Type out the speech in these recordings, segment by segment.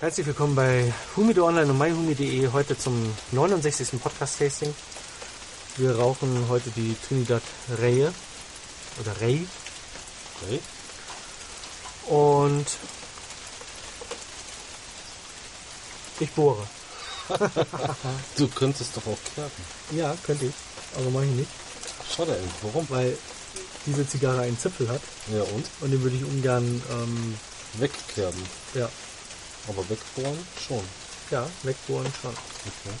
Herzlich willkommen bei Humido Online und myhumi.de heute zum 69. Podcast-Tasting. Wir rauchen heute die Trinidad Rehe oder Rey Okay. und ich bohre. Du könntest doch auch kerben. Ja, könnte ich, aber mache ich nicht, Schade eigentlich. Warum? weil diese Zigarre einen Zipfel hat Ja und? und den würde ich ungern ähm, Wegkerben. ja, Aber wegbohren schon. ja, wegbohren schon. Okay.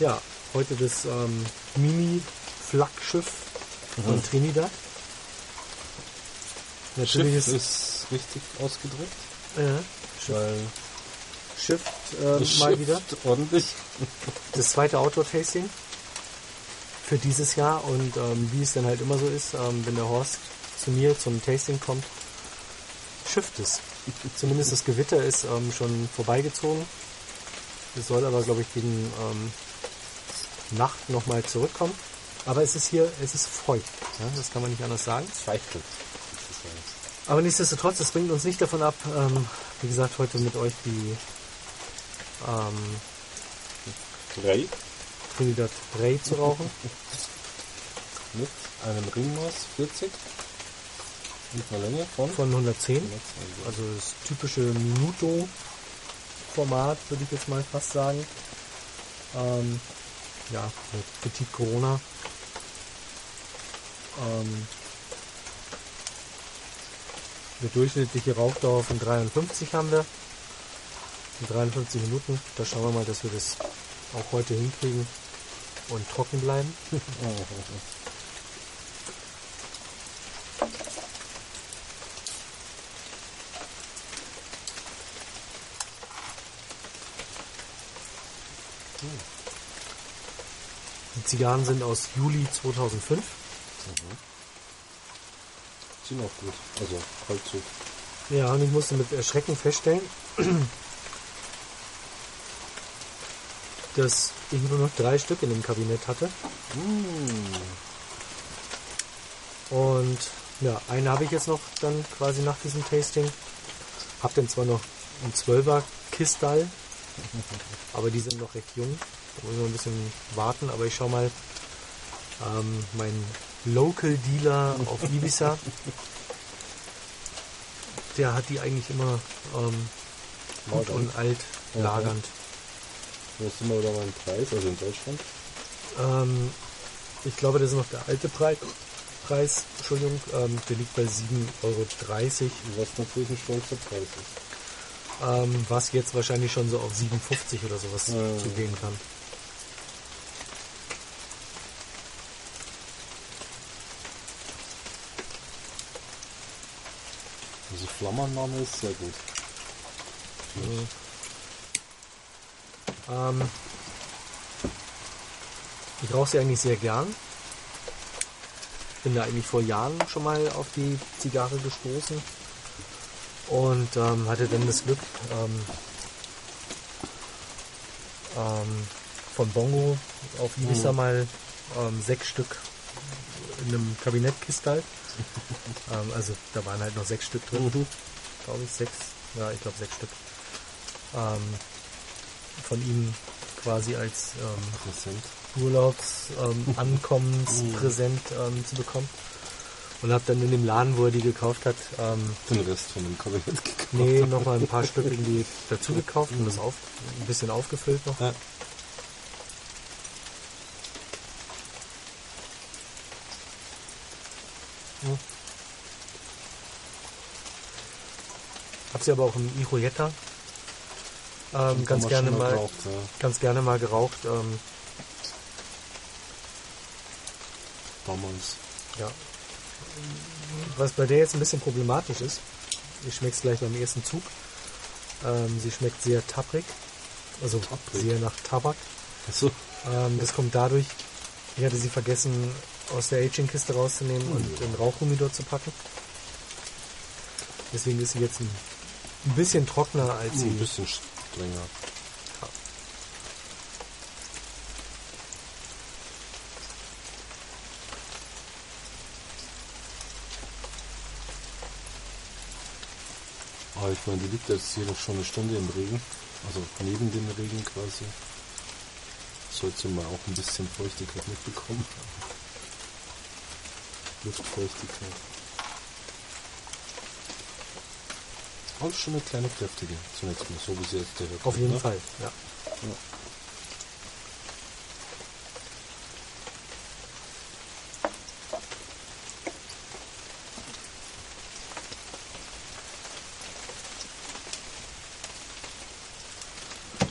Ja, heute das ähm, Mini-Flaggschiff von Mhm. Trinidad. Natürlich Schiff ist, richtig ausgedrückt. äh, Schiff, Weil Schiff äh, mal wieder. ordentlich. Das zweite Outdoor-Tasting für dieses Jahr und ähm, wie es dann halt immer so ist, ähm, wenn der Horst zu mir zum Tasting kommt, schifft es. Zumindest das Gewitter ist ähm, schon vorbeigezogen. Es soll aber, glaube ich, gegen ähm, Nacht nochmal zurückkommen. Aber es ist hier, es ist feucht. Ja, das kann man nicht anders sagen. Zweifelt. Aber nichtsdestotrotz, das bringt uns nicht davon ab, ähm, wie gesagt, heute mit euch die ähm, Drei Trinidad Rey zu rauchen. mit einem Ringmaß 40 und einer Länge von, Von 110. 120. Also das typische Minuto-Format, würde ich jetzt mal fast sagen. Ähm, ja, mit Petit Corona. Ähm, eine durchschnittliche Rauchdauer von 53 haben wir. In 53 Minuten. Da schauen wir mal, dass wir das auch heute hinkriegen und trocken bleiben. Die Zigarren sind aus Juli 2005. Sind auch gut. Also Kaltzug. Ja, und ich musste mit Erschrecken feststellen, dass ich nur noch drei Stück in dem Kabinett hatte. Und ja, einen habe ich jetzt noch dann quasi nach diesem Tasting. Hab dann zwar noch einen 12er Kistal, aber die sind noch recht jung. Da muss man ein bisschen warten, aber ich schau mal. Ähm, mein Local Dealer auf Ibiza, der hat die eigentlich immer ähm, gut Lagern. und alt Ja, lagernd. Wo sind wir wieder beim Preis? Also in Deutschland? Ähm, ich glaube, das ist noch der alte Preis. Preis, Entschuldigung, ähm, der liegt bei 7,30 Euro, Was natürlich ein stolzer Preis ist. Ähm, was jetzt wahrscheinlich schon so auf 7,50 oder sowas Ja. zugehen kann. Also Flammername ist sehr gut. Ähm, ich rauche sie eigentlich sehr gern. Bin da eigentlich vor Jahren schon mal auf die Zigarre gestoßen und ähm, hatte dann das Glück, ähm, ähm, von Bongo auf Ibiza Mhm. mal ähm, sechs Stück in einem Kabinettkistal. ähm, also da waren halt noch sechs Stück drin, Mhm. glaube ich, sechs, ja, ich glaube sechs Stück. Ähm, von ihm quasi als. Urlaubsankommenspräsent ähm, zu bekommen. Und habe dann in dem Laden, wo er die gekauft hat, ähm, Den Rest von dem Kabinett gekauft. nee, nochmal ein paar Stück irgendwie dazu gekauft und das auf, ein bisschen aufgefüllt noch. Ja. Hab sie aber auch im Iroyetta ähm, ganz gerne mal, geraucht, ja. ganz gerne mal geraucht. Ähm, Damals. ja. Was bei der jetzt ein bisschen problematisch ist, ich schmecke es gleich beim ersten Zug. Ähm, sie schmeckt sehr tapprig, also Tapprig? sehr nach Tabak. Achso. Ähm, das kommt dadurch, ich hatte sie vergessen aus der Aging-Kiste rauszunehmen und in Rauchhumidor zu packen. Deswegen ist sie jetzt ein, ein bisschen trockener als sie. Ein bisschen strenger. Aber ich meine, die liegt jetzt hier noch schon eine Stunde im Regen. Also neben dem Regen quasi. Sollte mal auch ein bisschen Feuchtigkeit mitbekommen. Luftfeuchtigkeit. Auch schon eine kleine kräftige, zunächst mal, so wie sie jetzt direkt Auf jeden ne? Fall, ja. Ja.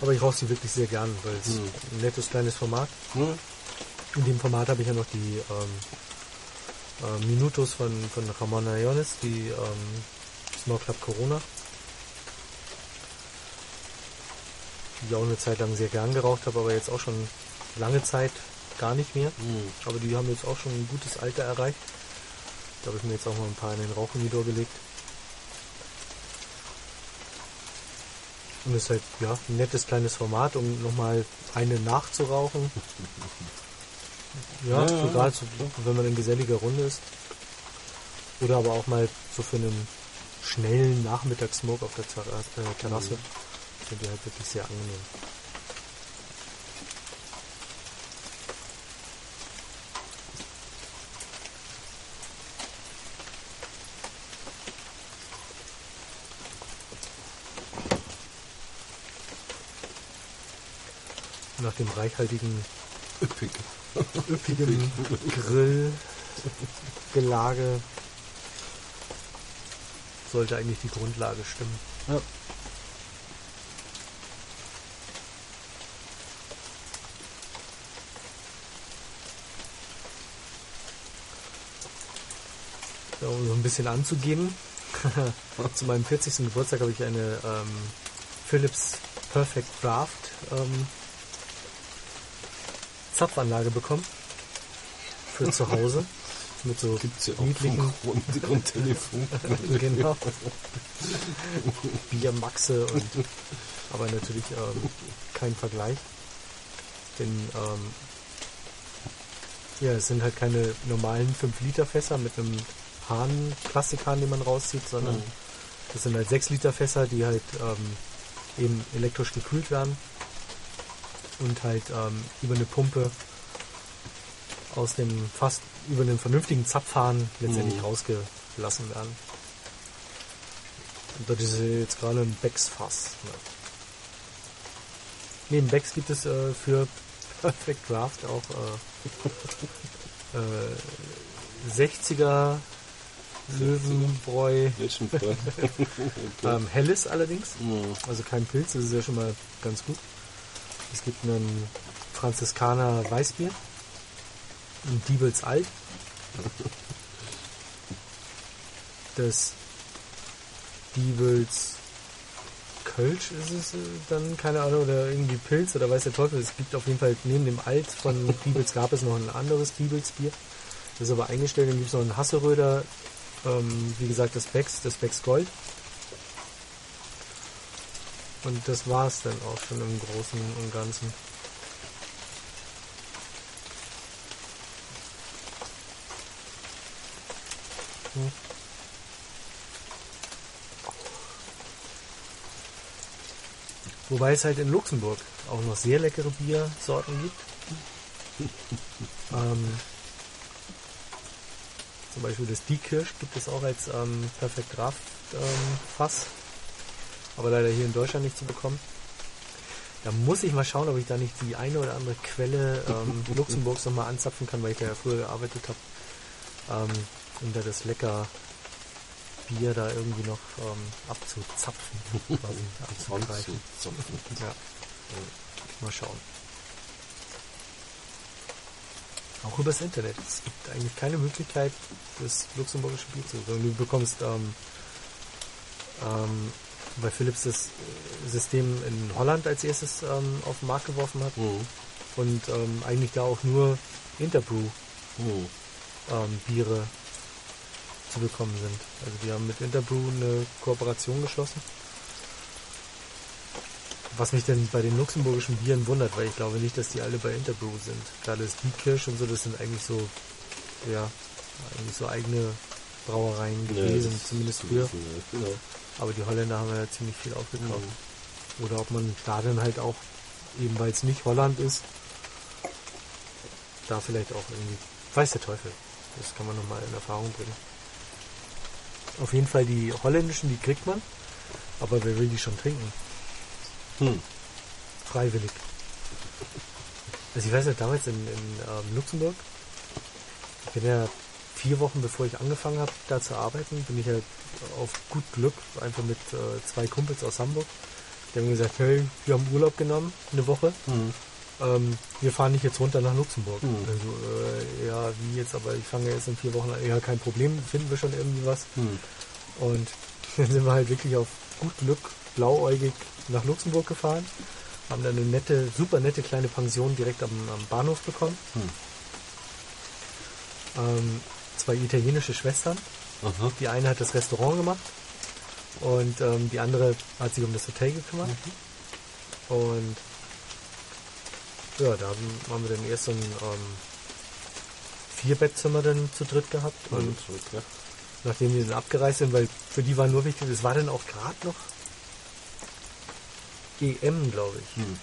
Aber ich rauche sie wirklich sehr gern, weil es Mhm. ein nettes kleines Format. Hm? In dem Format habe ich ja noch die ähm, äh, Minutos von, von Ramon Ayones, die ähm, Small Club Corona. Die ich auch eine Zeit lang sehr gern geraucht habe, aber jetzt auch schon lange Zeit gar nicht mehr. Hm. Aber die haben jetzt auch schon ein gutes Alter erreicht. Da habe ich mir jetzt auch mal ein paar in den Rauchumidor gelegt. Und ist halt ja, ein nettes kleines Format, um nochmal eine nachzurauchen. Ja, Ja, so ja, gerade so, wenn man in geselliger Runde ist. Oder aber auch mal so für einen schnellen Nachmittagssmoke auf der Terrasse. Äh, Terrasse. Sind die halt wirklich sehr angenehm. Dem reichhaltigen, Üppig. üppigen Grillgelage sollte eigentlich die Grundlage stimmen. Ja. Ja, um so ein bisschen anzugeben. Zu meinem 40. Geburtstag habe ich eine ähm, Philips Perfect Draft ähm, Zapfanlage bekommen. Für zu Hause. Mit so Gibt's ja auch niedlichen Grundtelefon. genau. Biermaxe und aber natürlich ähm, kein Vergleich. Denn ähm, ja, es sind halt keine normalen 5 Liter Fässer mit einem Hahn, Plastikhahn, den man rauszieht, sondern Mhm. das sind halt 6 Liter Fässer, die halt ähm, eben elektrisch gekühlt werden und halt ähm, über eine Pumpe aus dem fast über einen vernünftigen Zapfhahn letztendlich Mhm. rausgelassen werden. Und das ist jetzt gerade ein Becks-Fass. Ne? Neben Becks gibt es äh, für Perfect Draft auch äh, äh, 60er Löwenbräu okay. ähm, Helles allerdings. Hm. Also kein Pilz, das ist ja schon mal ganz gut. Es gibt einen Franziskaner Weißbier, ein Diebels Alt, das Diebels Kölsch ist es äh, dann, keine Ahnung, oder irgendwie Pilz oder weiß der Teufel. Es gibt auf jeden Fall neben dem Alt von Diebels gab es noch ein anderes Diebels Bier. Das ist aber eingestellt, dann gibt es noch einen Hasseröder, ähm, wie gesagt das Becks, das Becks Gold. Und das war es dann auch schon im Großen und Ganzen. Hm. Wobei es halt in Luxemburg auch noch sehr leckere Biersorten gibt. ähm, zum Beispiel das Diekirsch gibt es auch als ähm, Perfekt Draft ähm, Fass aber leider hier in Deutschland nicht zu bekommen. Da muss ich mal schauen, ob ich da nicht die eine oder andere Quelle ähm, Luxemburgs nochmal anzapfen kann, weil ich da ja früher gearbeitet habe, ähm, um da das lecker Bier da irgendwie noch ähm, abzuzapfen, quasi abzugreifen. Ja. Mal schauen. Auch übers Internet. Es gibt eigentlich keine Möglichkeit, das luxemburgische Bier zu bekommen. Du bekommst ähm, ähm, weil Philips das System in Holland als erstes ähm, auf den Markt geworfen hat Hm. und ähm, eigentlich da auch nur Interbrew Hm. ähm, Biere zu bekommen sind. Also die haben mit Interbrew eine Kooperation geschlossen. Was mich denn bei den luxemburgischen Bieren wundert, weil ich glaube nicht, dass die alle bei Interbrew sind. Gerade das Diekirsch und so, das sind eigentlich so, ja, eigentlich so eigene Brauereien gewesen, das zumindest früher. Genau. Aber die Holländer haben ja ziemlich viel aufgekauft. Oder ob man da dann halt auch, eben weil es nicht Holland ist, da vielleicht auch irgendwie, weiß der Teufel. Das kann man nochmal in Erfahrung bringen. Auf jeden Fall die holländischen, die kriegt man. Aber wer will die schon trinken? Hm. Freiwillig. Also ich weiß ja, damals in, in ähm, Luxemburg, ich bin ja vier Wochen bevor ich angefangen habe, da zu arbeiten, bin ich ja auf gut Glück einfach mit äh, zwei Kumpels aus Hamburg. Die haben gesagt, hey, wir haben Urlaub genommen, eine Woche. Hm. Ähm, wir fahren nicht jetzt runter nach Luxemburg. Mhm. Also, äh, ja, wie jetzt, aber ich fange jetzt in vier Wochen an. Ja, kein Problem, finden wir schon irgendwie was. Hm. Und dann sind wir halt wirklich auf gut Glück blauäugig nach Luxemburg gefahren. Haben dann eine nette, super nette kleine Pension direkt am, am Bahnhof bekommen. Hm. Ähm, zwei italienische Schwestern. Aha. Die eine hat das Restaurant gemacht und ähm, die andere hat sich um das Hotel gekümmert. Und ja, da haben, wir dann erst so ein ähm, Vierbettzimmer dann zu dritt gehabt. Und Und zurück, ja. nachdem die dann abgereist sind, weil für die war nur wichtig, es war dann auch gerade noch EM, glaube ich. Hm.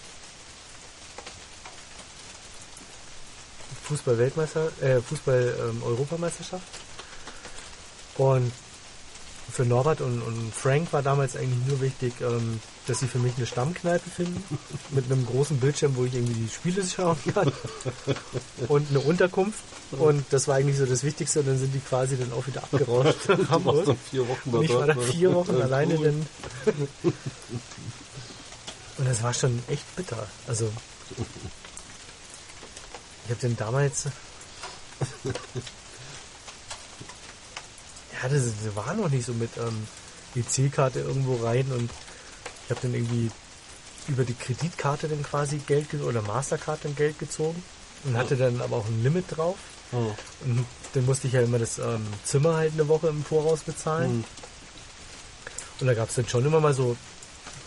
Fußball-Weltmeister, äh, Fußball-Europameisterschaft. und für Norbert und, und Frank war damals eigentlich nur wichtig, ähm, dass sie für mich eine Stammkneipe finden, mit einem großen Bildschirm, wo ich irgendwie die Spiele schauen kann und eine Unterkunft. Und das war eigentlich so das Wichtigste. Und dann sind die quasi dann auch wieder abgerauscht Du warst dann vier Wochen Und ich war da ne? vier Wochen alleine dann. Und das war schon echt bitter. Also ich habe den damals. ja, das, das war noch nicht so mit ähm, EC-Karte irgendwo rein und ich habe dann irgendwie über die Kreditkarte dann quasi Geld ge oder Mastercard dann Geld gezogen und hatte dann aber auch ein Limit drauf. Oh. Und dann musste ich ja immer das ähm, Zimmer halt eine Woche im Voraus bezahlen. Hm. Und da gab es dann schon immer mal so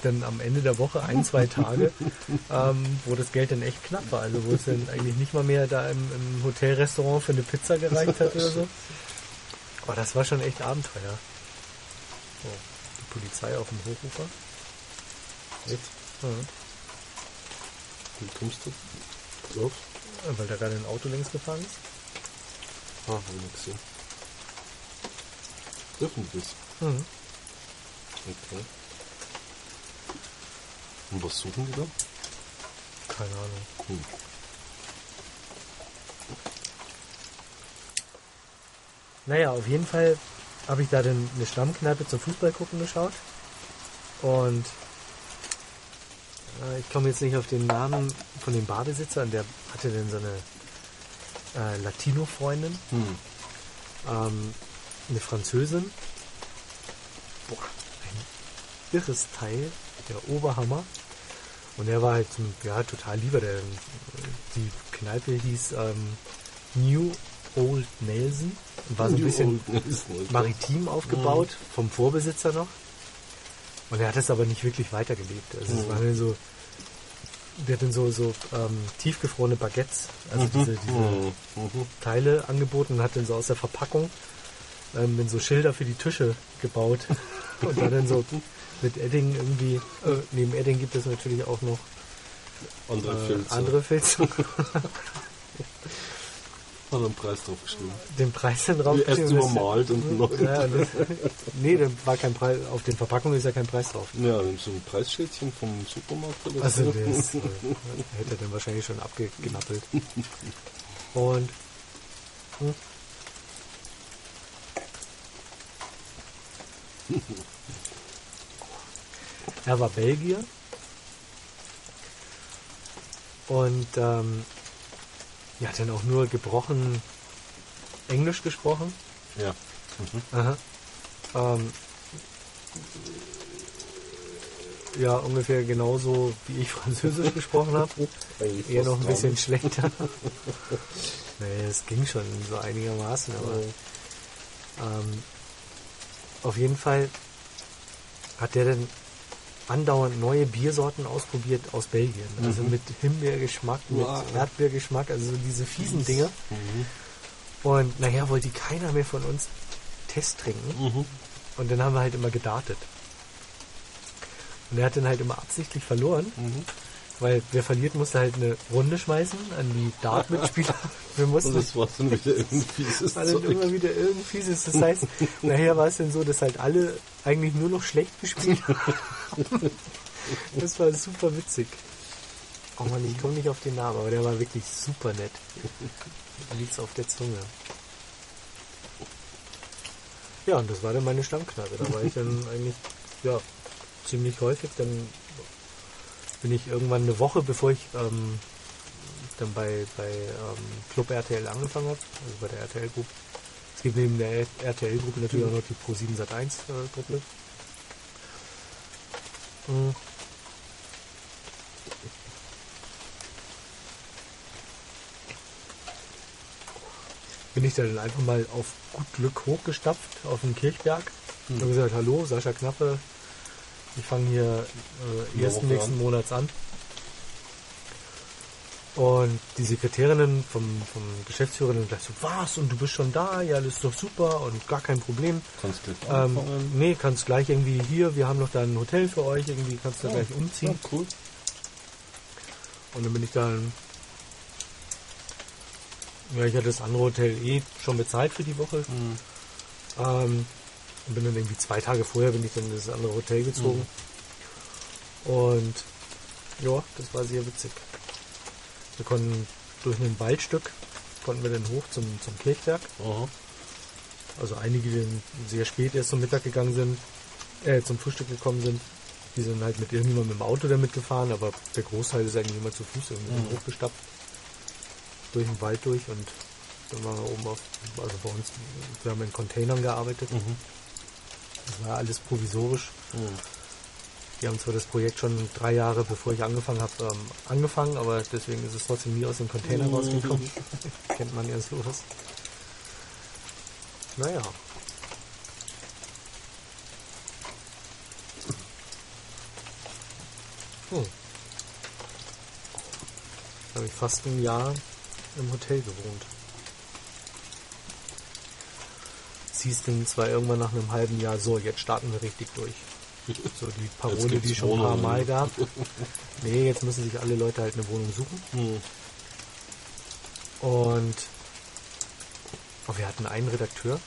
dann am Ende der Woche ein, zwei Tage, ähm, wo das Geld dann echt knapp war. Also wo es dann eigentlich nicht mal mehr da im, im Hotelrestaurant für eine Pizza gereicht hat oder so. Aber das war schon echt Abenteuer. So, die Polizei auf dem Hochufer. Echt? Ja, Wie kommst du drauf? weil da gerade ein Auto längs gefahren ist. Ah, hab ich nicht gesehen. Dürfen wir das? Mhm. Okay. Und was suchen die da? Keine Ahnung. Hm. Naja, auf jeden Fall habe ich da dann eine Stammkneipe zum Fußball gucken geschaut. Und äh, ich komme jetzt nicht auf den Namen von dem Barbesitzer. Der hatte dann so eine äh, Latino-Freundin, Hm. ähm, eine Französin. Boah, ein irres Teil, der Oberhammer. Und er war halt ein, ja, total lieber. Der, die Kneipe hieß ähm, New Old Nelson und war so ein bisschen maritim aufgebaut, vom Vorbesitzer noch. Und er hat es aber nicht wirklich weitergelebt. Also es Mhm. war dann so, der hat dann so, so ähm, tiefgefrorene Baguettes, also diese, diese Mhm. Mhm. Teile angeboten und hat dann so aus der Verpackung ähm, dann so Schilder für die Tische gebaut. und da dann so mit Edding irgendwie, äh, neben Edding gibt es natürlich auch noch Andere äh, Filze. andere Filze. Hat einen Preis drauf geschrieben. den Preis dann drauf Erst geschrieben, das- übermalt und noch. Ja, das, nee, da war kein Preis, auf den Verpackungen ist ja kein Preis drauf. Ja, so ein Preisschildchen vom Supermarkt oder Also so. das äh, hätte er dann wahrscheinlich schon abgeknappelt. Und hm. Er war Belgier und ähm, er hat dann auch nur gebrochen Englisch gesprochen. Ja. Mhm. Ähm, ja, ungefähr genauso wie ich Französisch gesprochen habe. Eher noch ein bisschen schlechter. nee, es ging schon so einigermaßen, aber ähm, auf jeden Fall hat der dann andauernd neue Biersorten ausprobiert aus Belgien. Also Mhm. mit Himbeergeschmack, mit Wow. Erdbeergeschmack, also so diese fiesen Dinger. Mhm. Und nachher wollte keiner mehr von uns Test trinken. Mhm. Und dann haben wir halt immer gedartet. Und er hat dann halt immer absichtlich verloren, weil wer verliert, musste halt eine Runde schmeißen an die Dart-Mitspieler. Wir Und mussten das war dann wieder irgendwie fieses war dann immer wieder irgendein fieses. Das heißt, nachher war es dann so, dass halt alle eigentlich nur noch schlecht gespielt haben. Das war super witzig. Oh Mann, ich komme nicht auf den Namen, aber der war wirklich super nett. Liegt's auf der Zunge. Ja, und das war dann meine Stammkneipe. Da war ich dann eigentlich, ja, ziemlich häufig. Dann bin ich irgendwann eine Woche, bevor ich ähm, dann bei, bei ähm, Club RTL angefangen habe, also bei der RTL Group. Es gibt neben der RTL Gruppe natürlich auch noch die Pro7 Sat1 äh, Gruppe. Mhm. Bin ich da dann einfach mal auf gut Glück hochgestapft auf den Kirchberg. Hm. Und gesagt, hallo, Sascha Knappe, ich fange hier äh, ersten nächsten. Monats an. Und die Sekretärinnen vom, vom Geschäftsführer dann gleich so, was? Und du bist schon da? Ja, das ist doch super und gar kein Problem. Kannst gleich Ähm, anfangen. nee, kannst gleich irgendwie hier, wir haben noch da ein Hotel für euch, irgendwie kannst du Ja, gleich umziehen. Ja, cool. Und dann bin ich dann, ja, ich hatte das andere Hotel eh schon bezahlt für die Woche. Ähm, und bin dann irgendwie zwei Tage vorher bin ich dann in das andere Hotel gezogen. Und ja, das war sehr witzig. Wir konnten durch ein Waldstück konnten wir dann hoch zum, zum Kirchberg. Aha. Also einige, die sehr spät erst zum Mittag gegangen sind, äh, zum Frühstück gekommen sind, die sind halt mit irgendjemandem im Auto damit gefahren, aber der Großteil ist eigentlich immer zu Fuß irgendwie Mhm. hochgestapft. Durch den Wald durch und dann waren wir oben auf, also bei uns, wir haben in Containern gearbeitet. Mhm. Das war alles provisorisch. Mhm. Die haben zwar das Projekt schon drei Jahre bevor ich angefangen habe, ähm, angefangen, aber deswegen ist es trotzdem nie aus dem Container Mhm. rausgekommen. Kennt man ja sowas. Naja. Hm. Habe ich fast ein Jahr im Hotel gewohnt. Es hieß dann zwar irgendwann nach einem halben Jahr, so, jetzt starten wir richtig durch. So die Parole, die schon ein paar. Mal gab. Nee, jetzt müssen sich alle Leute halt eine Wohnung suchen. Mhm. Und oh, wir hatten einen Redakteur,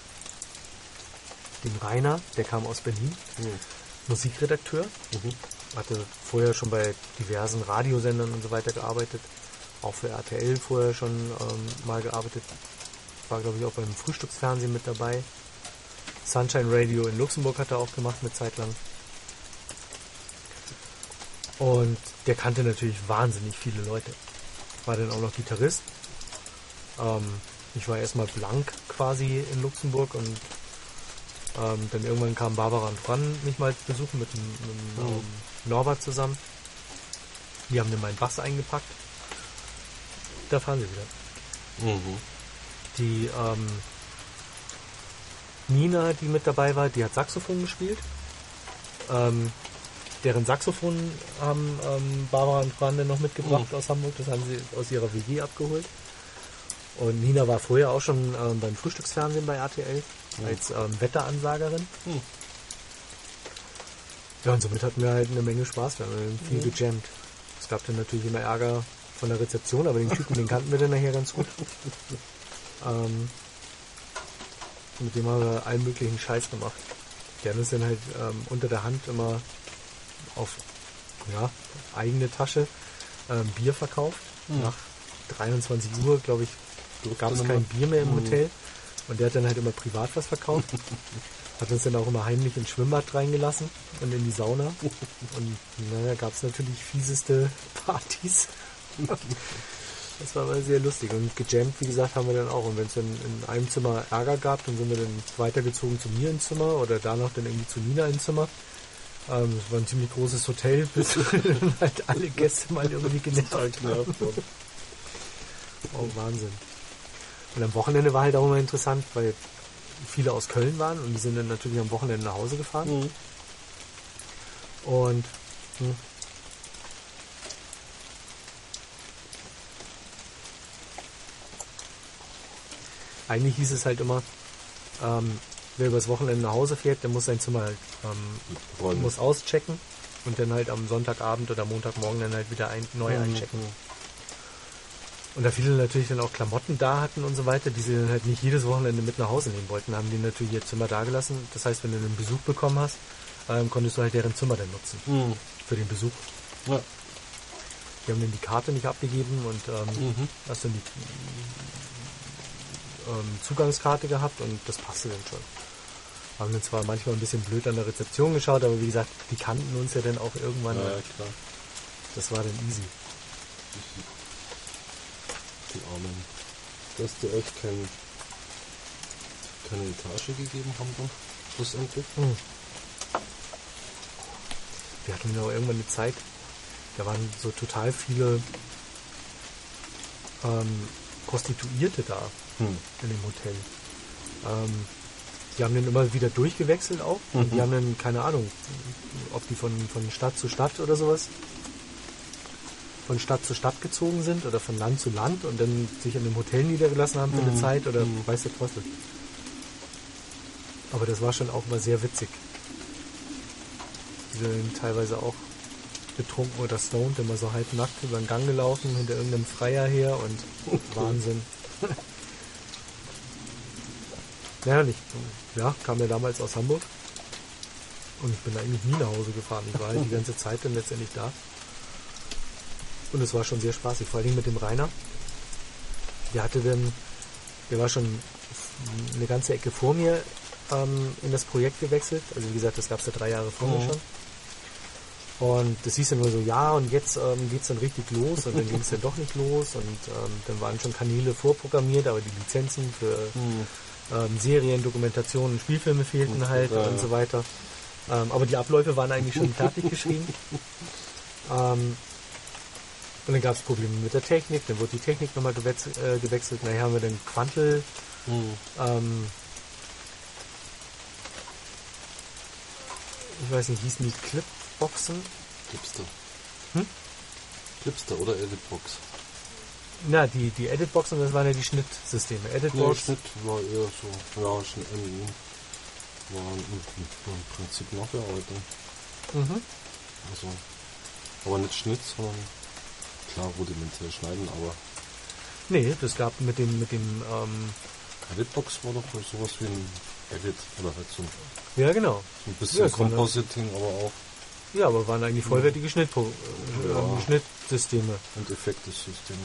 den Rainer, der kam aus Berlin, Mhm. Musikredakteur, Mhm. hatte vorher schon bei diversen Radiosendern und so weiter gearbeitet, auch für RTL vorher schon ähm, mal gearbeitet, war glaube ich auch beim Frühstücksfernsehen mit dabei. Sunshine Radio in Luxemburg hat er auch gemacht eine Zeit lang. Und der kannte natürlich wahnsinnig viele Leute. War dann auch noch Gitarrist. Ähm, ich war erstmal blank quasi in Luxemburg und ähm, dann irgendwann kam Barbara und Fran mich mal besuchen mit, dem, mit dem, Mhm. ähm, Norbert zusammen. Die haben dann meinen Bass eingepackt. Da fahren sie wieder. Mhm. Die ähm, Nina, die mit dabei war, die hat Saxophon gespielt. Ähm, deren Saxophon haben ähm, Barbara und Fran dann noch mitgebracht aus Hamburg. Das haben sie aus ihrer WG abgeholt. Und Nina war vorher auch schon ähm, beim Frühstücksfernsehen bei RTL als ähm, Wetteransagerin. Mhm. Ja, und somit hatten wir halt eine Menge Spaß. Wir haben viel gejammt. Es gab dann natürlich immer Ärger von der Rezeption, aber den Typen, den kannten wir dann nachher ganz gut. Ähm, mit dem haben wir allen möglichen Scheiß gemacht. Der hat uns dann halt ähm, unter der Hand immer auf ja, eigene Tasche ähm, Bier verkauft. Hm. Nach 23 Uhr, glaube ich, gab es kein. Bier mehr im Hm. Hotel. Und der hat dann halt immer privat was verkauft. Hat uns dann auch immer heimlich ins Schwimmbad reingelassen und in die Sauna. Und naja, gab es natürlich fieseste Partys. Das war aber sehr lustig. Und gejammt, wie gesagt, haben wir dann auch. Und wenn es dann in einem Zimmer Ärger gab, dann sind wir dann weitergezogen zu mir ins Zimmer oder danach dann irgendwie zu Nina ins Zimmer. Ähm, es war ein ziemlich großes Hotel, bis halt alle Gäste mal irgendwie genervt haben. Oh, Wahnsinn. Und am Wochenende war halt auch immer interessant, weil viele aus Köln waren und die sind dann natürlich am Wochenende nach Hause gefahren. Mhm. Und hm, eigentlich hieß es halt immer, ähm, wer übers Wochenende nach Hause fährt, der muss sein Zimmer halt, ähm, muss auschecken und dann halt am Sonntagabend oder Montagmorgen dann halt wieder ein, neu Mhm. einchecken. Und da viele natürlich dann auch Klamotten da hatten und so weiter, die sie dann halt nicht jedes Wochenende mit nach Hause nehmen wollten, haben die natürlich ihr Zimmer da gelassen. Das heißt, wenn du einen Besuch bekommen hast, ähm, konntest du halt deren Zimmer dann nutzen Mhm. für den Besuch. Ja. Die haben dann die Karte nicht abgegeben und ähm, Mhm. hast dann die ähm, Zugangskarte gehabt und das passte dann schon. Haben dann zwar manchmal ein bisschen blöd an der Rezeption geschaut, aber wie gesagt, die kannten uns ja dann auch irgendwann. Ja, klar. Das war dann easy. Die Armen. Dass die euch kein, keine Etage gegeben haben dann, schlussendlich. Hm. Wir hatten ja auch irgendwann eine Zeit, da waren so total viele ähm, Prostituierte da Hm. in dem Hotel. Ähm, die haben dann immer wieder durchgewechselt auch. Und die Mhm. haben dann, keine Ahnung, ob die von, von Stadt zu Stadt oder sowas, von Stadt zu Stadt gezogen sind oder von Land zu Land und dann sich in einem Hotel niedergelassen haben für eine Mhm. Zeit oder Mhm. weiß der Teufel. Aber das war schon auch mal sehr witzig. Die sind teilweise auch betrunken oder stoned, immer so halbnackt über den Gang gelaufen, hinter irgendeinem Freier her und Wahnsinn. Ja, und ich ja, kam ja damals aus Hamburg und ich bin eigentlich nie nach Hause gefahren. Ich war halt die ganze Zeit dann letztendlich da. Und es war schon sehr spaßig, vor allem mit dem Rainer. Der hatte dann, der war schon eine ganze Ecke vor mir ähm, in das Projekt gewechselt. Also wie gesagt, das gab es ja drei Jahre vor mir Mhm. schon. Und das hieß ja nur so, ja, und jetzt ähm, geht's dann richtig los und dann ging es dann doch nicht los und ähm, dann waren schon Kanäle vorprogrammiert, aber die Lizenzen für Hm. Ähm, Serien, Dokumentationen, Spielfilme fehlten Und- halt und so weiter. Ähm, aber die Abläufe waren eigentlich schon fertig geschrieben. Ähm, und dann gab es Probleme mit der Technik, dann wurde die Technik nochmal gewechselt, äh, gewechselt. Nachher haben wir dann Quantel, Hm. ähm, ich weiß nicht, hießen die Clipboxen? Clipster. Hm? Clipster oder Editbox. Na, die, die Editboxen, das waren ja die Schnittsysteme. Ja, Editbox, Schnitt war eher so, ja, Schnitt, war im, Prinzip Nachbearbeitung. mhm. Also, aber nicht Schnitt, sondern klar rudimentär schneiden, aber nee, das gab mit dem, mit dem, ähm, Editbox war doch sowas wie ein Edit oder halt so ja genau. so ein bisschen Ja, Compositing, aber auch Ja, aber waren eigentlich vollwertige Schnittpro Ja. ähm, Schnittsysteme. und Effektesysteme.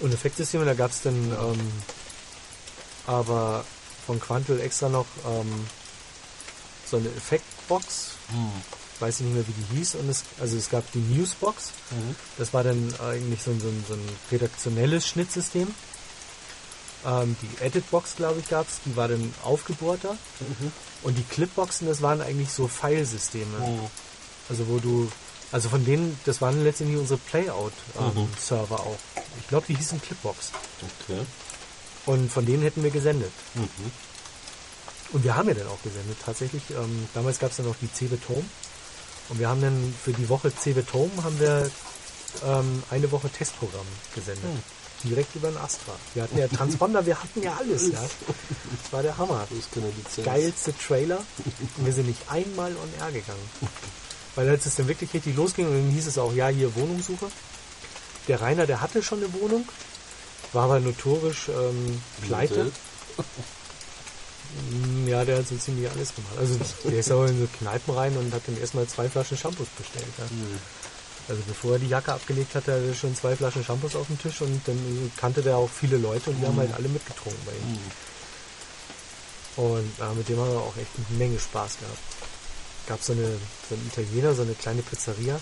Und Effektsysteme, da gab es dann ähm, aber von Quantel extra noch ähm, so eine Effektbox, weiß ich nicht mehr wie die hieß, und es, also es gab die Newsbox, Mhm. das war dann eigentlich so ein, so ein, so ein redaktionelles Schnittsystem. Ähm, die Editbox, glaube ich, gab es, die war dann aufgebohrter. Mhm. Und die Clipboxen, das waren eigentlich so Filesysteme. Mhm. Also wo du, also von denen, das waren letztendlich unsere Playout-Server auch. Ich glaube, die hießen Clipbox. Okay. Und von denen hätten wir gesendet. Mhm. Und wir haben ja dann auch gesendet, tatsächlich. Ähm, damals gab es dann noch die CeBIT Home. Und wir haben dann für die Woche CeBIT Home haben wir ähm, eine Woche Testprogramm gesendet. Hm. Direkt über den Astra. Wir hatten ja Transponder, wir hatten ja alles, ja. Das war der Hammer. Das. Geilste Trailer. Und wir sind nicht einmal on air gegangen. Weil als es dann wirklich richtig losging, und dann hieß es auch, ja, hier Wohnungssuche. Der Rainer, der hatte schon eine Wohnung, war aber notorisch ähm, pleite. Mm, Ja, der hat so ziemlich alles gemacht. Also der ist auch in so Kneipen rein und hat dann erstmal zwei Flaschen Shampoos bestellt. Ja. Mhm. Also bevor er die Jacke abgelegt hat, hatte er schon zwei Flaschen Shampoos auf dem Tisch und dann kannte der auch viele Leute und die haben halt alle mitgetrunken bei ihm. Mhm. Und äh, mit dem haben wir auch echt eine Menge Spaß gehabt. Gab so eine so einen Italiener, so eine kleine Pizzeria,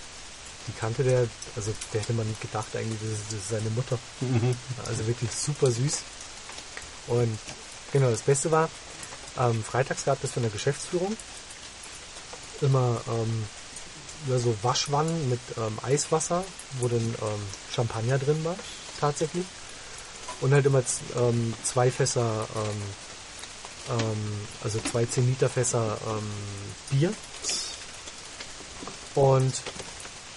die kannte der, also der hätte man nicht gedacht eigentlich, das ist, das ist seine Mutter. Mhm. Also wirklich super süß. Und genau, das Beste war, ähm, freitags gab es von der Geschäftsführung immer ähm, ja, so Waschwannen mit ähm, Eiswasser, wo dann ähm, Champagner drin war, tatsächlich. Und halt immer ähm, zwei Fässer, ähm, also zwei 10 Liter Fässer ähm, Bier. Und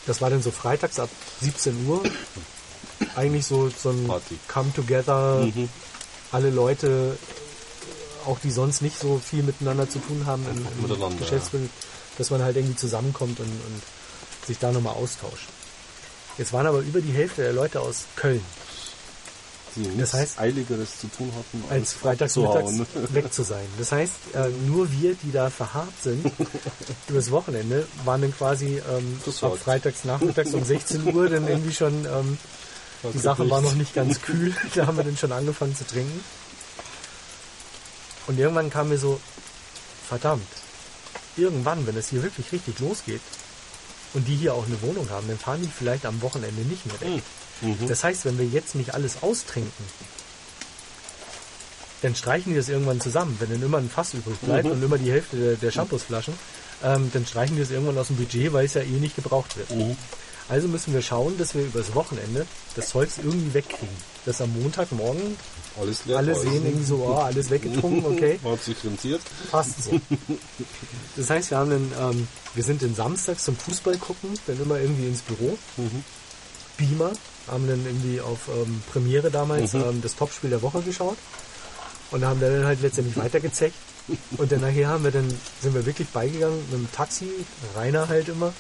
das war dann so freitags ab 17 Uhr. Eigentlich so, so ein Party. Come Together, Mhm. alle Leute, auch die sonst nicht so viel miteinander zu tun haben im, im Geschäftsbild, dass man halt irgendwie zusammenkommt und, und sich da nochmal austauscht. Jetzt waren aber über die Hälfte der Leute aus Köln, Die nichts Das heißt- Eiligeres zu tun hatten, als freitags mittags abzuhauen. weg zu sein. Das heißt, äh, nur wir, die da verharrt sind, übers Wochenende, waren dann quasi ähm, ab Versorgt. freitags nachmittags um 16 Uhr dann irgendwie schon, ähm, die Sache war noch nicht ganz kühl, da haben wir dann schon angefangen zu trinken. Und irgendwann kam mir so, verdammt, irgendwann, wenn es hier wirklich richtig losgeht und die hier auch eine Wohnung haben, dann fahren die vielleicht am Wochenende nicht mehr weg. Mhm. Das heißt, wenn wir jetzt nicht alles austrinken, dann streichen die das irgendwann zusammen. Wenn dann immer ein Fass übrig bleibt und immer die Hälfte der, der Shampoosflaschen, ähm, dann streichen die das irgendwann aus dem Budget, weil es ja eh nicht gebraucht wird. Mhm. Also müssen wir schauen, dass wir übers Wochenende das Zeugs irgendwie wegkriegen. Dass am Montagmorgen Alles leer. alle sehen irgendwie so, oh, alles weggetrunken, okay, Hat sich rentiert. passt so. Das heißt, wir haben dann, ähm, wir sind den Samstags zum Fußball gucken, dann immer irgendwie ins Büro. Mhm. Beamer, haben dann irgendwie auf ähm, Premiere damals ähm, das Topspiel der Woche geschaut und haben dann halt letztendlich weitergezecht. Und dann nachher haben wir dann, sind wir wirklich beigegangen mit dem Taxi, Rainer halt immer.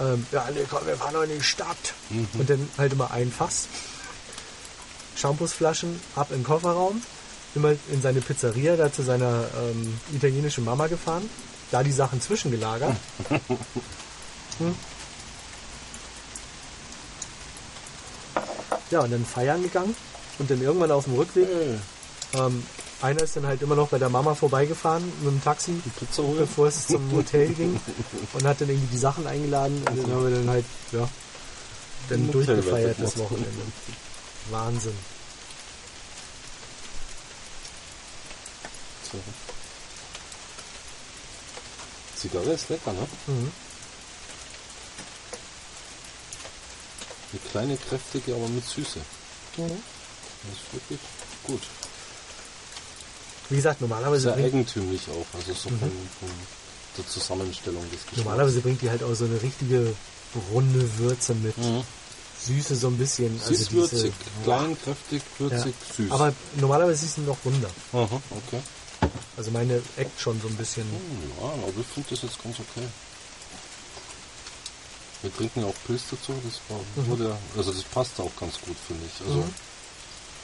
Ähm, ja, nee, komm, wir fahren noch in die Stadt. Und dann halt immer ein Fass. Shampoosflaschen ab in den Kofferraum, immer in seine Pizzeria, da zu seiner ähm, italienischen Mama gefahren, da die Sachen zwischengelagert. Hm. Ja, und dann feiern gegangen und dann irgendwann auf dem Rückweg, ähm, einer ist dann halt immer noch bei der Mama vorbeigefahren mit dem Taxi, Pizza holen. bevor es zum Hotel ging und hat dann irgendwie die Sachen eingeladen und dann haben wir dann halt, ja, dann durchgefeiert das Wochenende. Wahnsinn. Zigarre ist lecker, ne? Mhm. Eine kleine, kräftige, aber mit Süße. Mhm. Das ist wirklich gut. Wie gesagt, normalerweise Sehr eigentümlich auch, also so von, von der Zusammenstellung des Geschmacks. normalerweise bringt die halt auch so eine richtige runde Würze mit. Mhm. Süße so ein bisschen. Ist also diese, würzig, klein, kräftig, ja. würzig, süß. Aber normalerweise ist sie noch runder. Aha, okay. Also meine eckt schon so ein bisschen. Hm, Ja, aber ich finde das jetzt ganz okay. Wir trinken auch Pilz dazu, das war, wurde, also das passt auch ganz gut, finde ich. Also Mhm.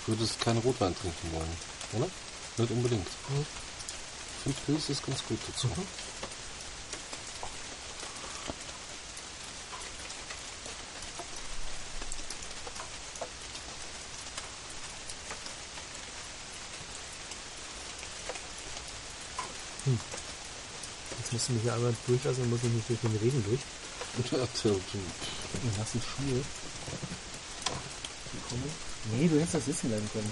ich würde jetzt keinen Rotwein trinken wollen, oder? Nicht unbedingt. Mhm. Ich finde Pilz ist ganz gut dazu. Jetzt musst du mich hier einmal durchlassen, dann muss ich nicht durch den Regen durch. Lass die Schuhe. Nee, du hättest das sitzen bleiben können.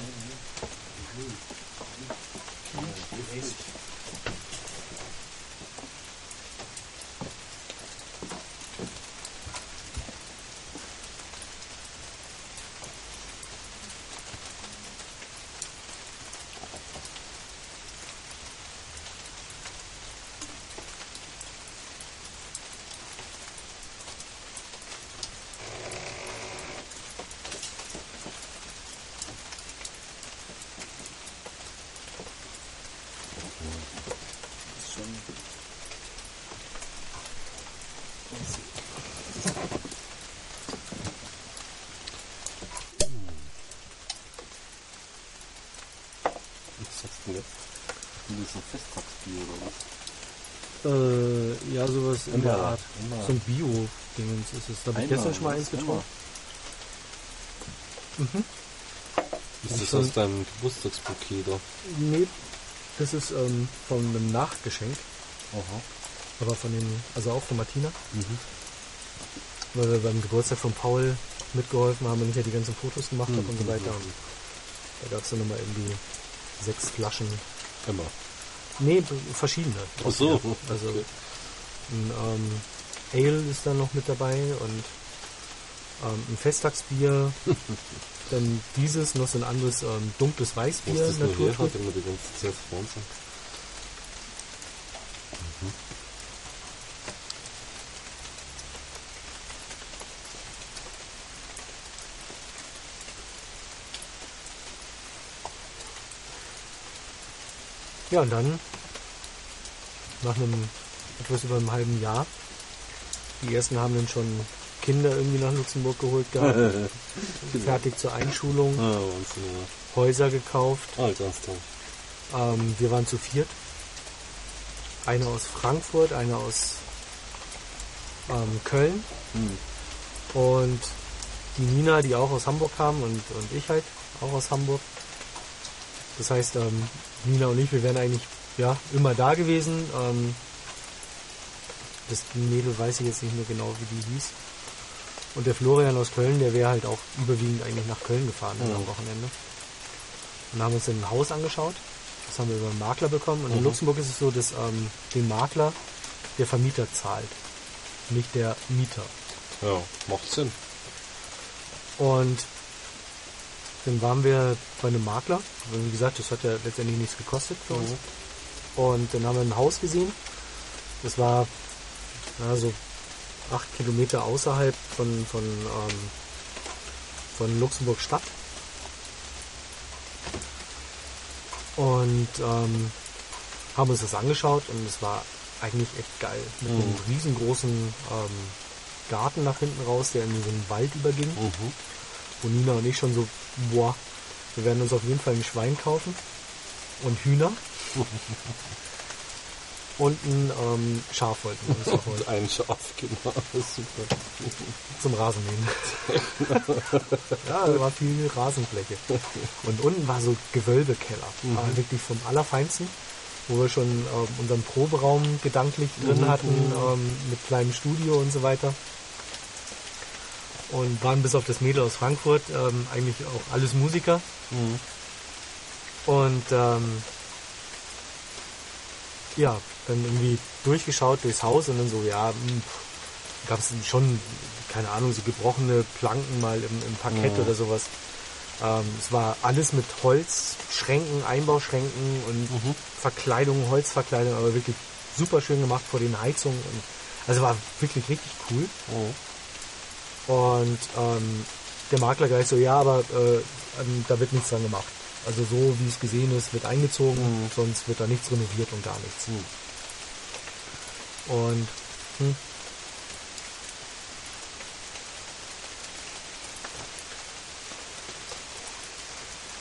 Was sagst du jetzt? Das ist ein Festtagsbier oder was? Äh, ja, sowas in der Art. immer. So ein Bio-Dingens ist es. Da habe ich gestern schon mal eins getrunken. Ist Und das aus deinem Geburtstagsbouquet da? Nee, das ist ähm, von einem Nachgeschenk. Aha. Aber von den, also auch von Martina. Mhm. Weil wir beim Geburtstag von Paul mitgeholfen haben und ich ja die ganzen Fotos gemacht habe und so Mhm, weiter. mhm. Und da gab es dann nochmal irgendwie sechs Flaschen. Immer. Nee, verschiedene. Ach so. Also Okay. ein ähm, Ale ist dann noch mit dabei und ähm, ein Festtagsbier. dann dieses, noch so ein anderes ähm, dunkles Weißbier, ist das nur her? Hat immer die ganze Zeit Wahnsinn. Ja, und dann, nach einem etwas über einem halben Jahr, Die ersten haben dann schon Kinder irgendwie nach Luxemburg geholt gehabt. fertig zur Einschulung. Ah. Häuser gekauft. Ah, ganz toll. Ähm, wir waren zu viert. Einer aus Frankfurt, einer aus ähm, Köln Hm. und die Nina, die auch aus Hamburg kam und, und ich halt auch aus Hamburg. Das heißt, ähm, Nina und ich, wir wären eigentlich ja, immer da gewesen. Ähm, das Mädel weiß ich jetzt nicht mehr genau, wie die hieß. Und der Florian aus Köln, der wäre halt auch überwiegend eigentlich nach Köln gefahren Ja. am Wochenende. Und haben uns dann ein Haus angeschaut. Das haben wir über einen Makler bekommen. Und in Mhm. Luxemburg ist es so, dass ähm, den Makler der Vermieter zahlt, nicht der Mieter. Ja, macht Sinn. Und dann waren wir bei einem Makler. Wie gesagt, das hat ja letztendlich nichts gekostet für uns. Und dann haben wir ein Haus gesehen. Das war ja, so acht Kilometer außerhalb von, von, ähm, von Luxemburg Stadt. Und ähm, haben uns das angeschaut und es war eigentlich echt geil. Mit einem Mhm. riesengroßen ähm, Garten nach hinten raus, der in so einen Wald überging Mhm. Wo Nina und ich schon so, boah, wir werden uns auf jeden Fall ein Schwein kaufen und Hühner. und ein ähm, Schaf wollten wir uns noch holen Und ein Schaf, genau. Super. zum Rasenmähen. ja, da war viel Rasenfläche. Und unten war so Gewölbekeller. War wirklich vom Allerfeinsten, wo wir schon ähm, unseren Proberaum gedanklich drin Mhm. hatten, ähm, mit kleinem Studio und so weiter. Und waren bis auf das Mädel aus Frankfurt ähm, eigentlich auch alles Musiker. Mhm. Und ähm, ja, dann irgendwie durchgeschaut durchs Haus und dann so, ja, gab es schon, keine Ahnung, so gebrochene Planken mal im, im Parkett Mhm. oder sowas. Ähm, es war alles mit Holzschränken, Einbauschränken und Mhm. Verkleidung, Holzverkleidung, aber wirklich super schön gemacht vor den Heizungen. Und, also war wirklich richtig cool. Mhm. Und ähm, der Makler gleich so, ja, aber äh, ähm, da wird nichts dran gemacht. Also so wie es gesehen ist, wird eingezogen, Mhm. sonst wird da nichts renoviert und gar nichts. Mhm. Und hm.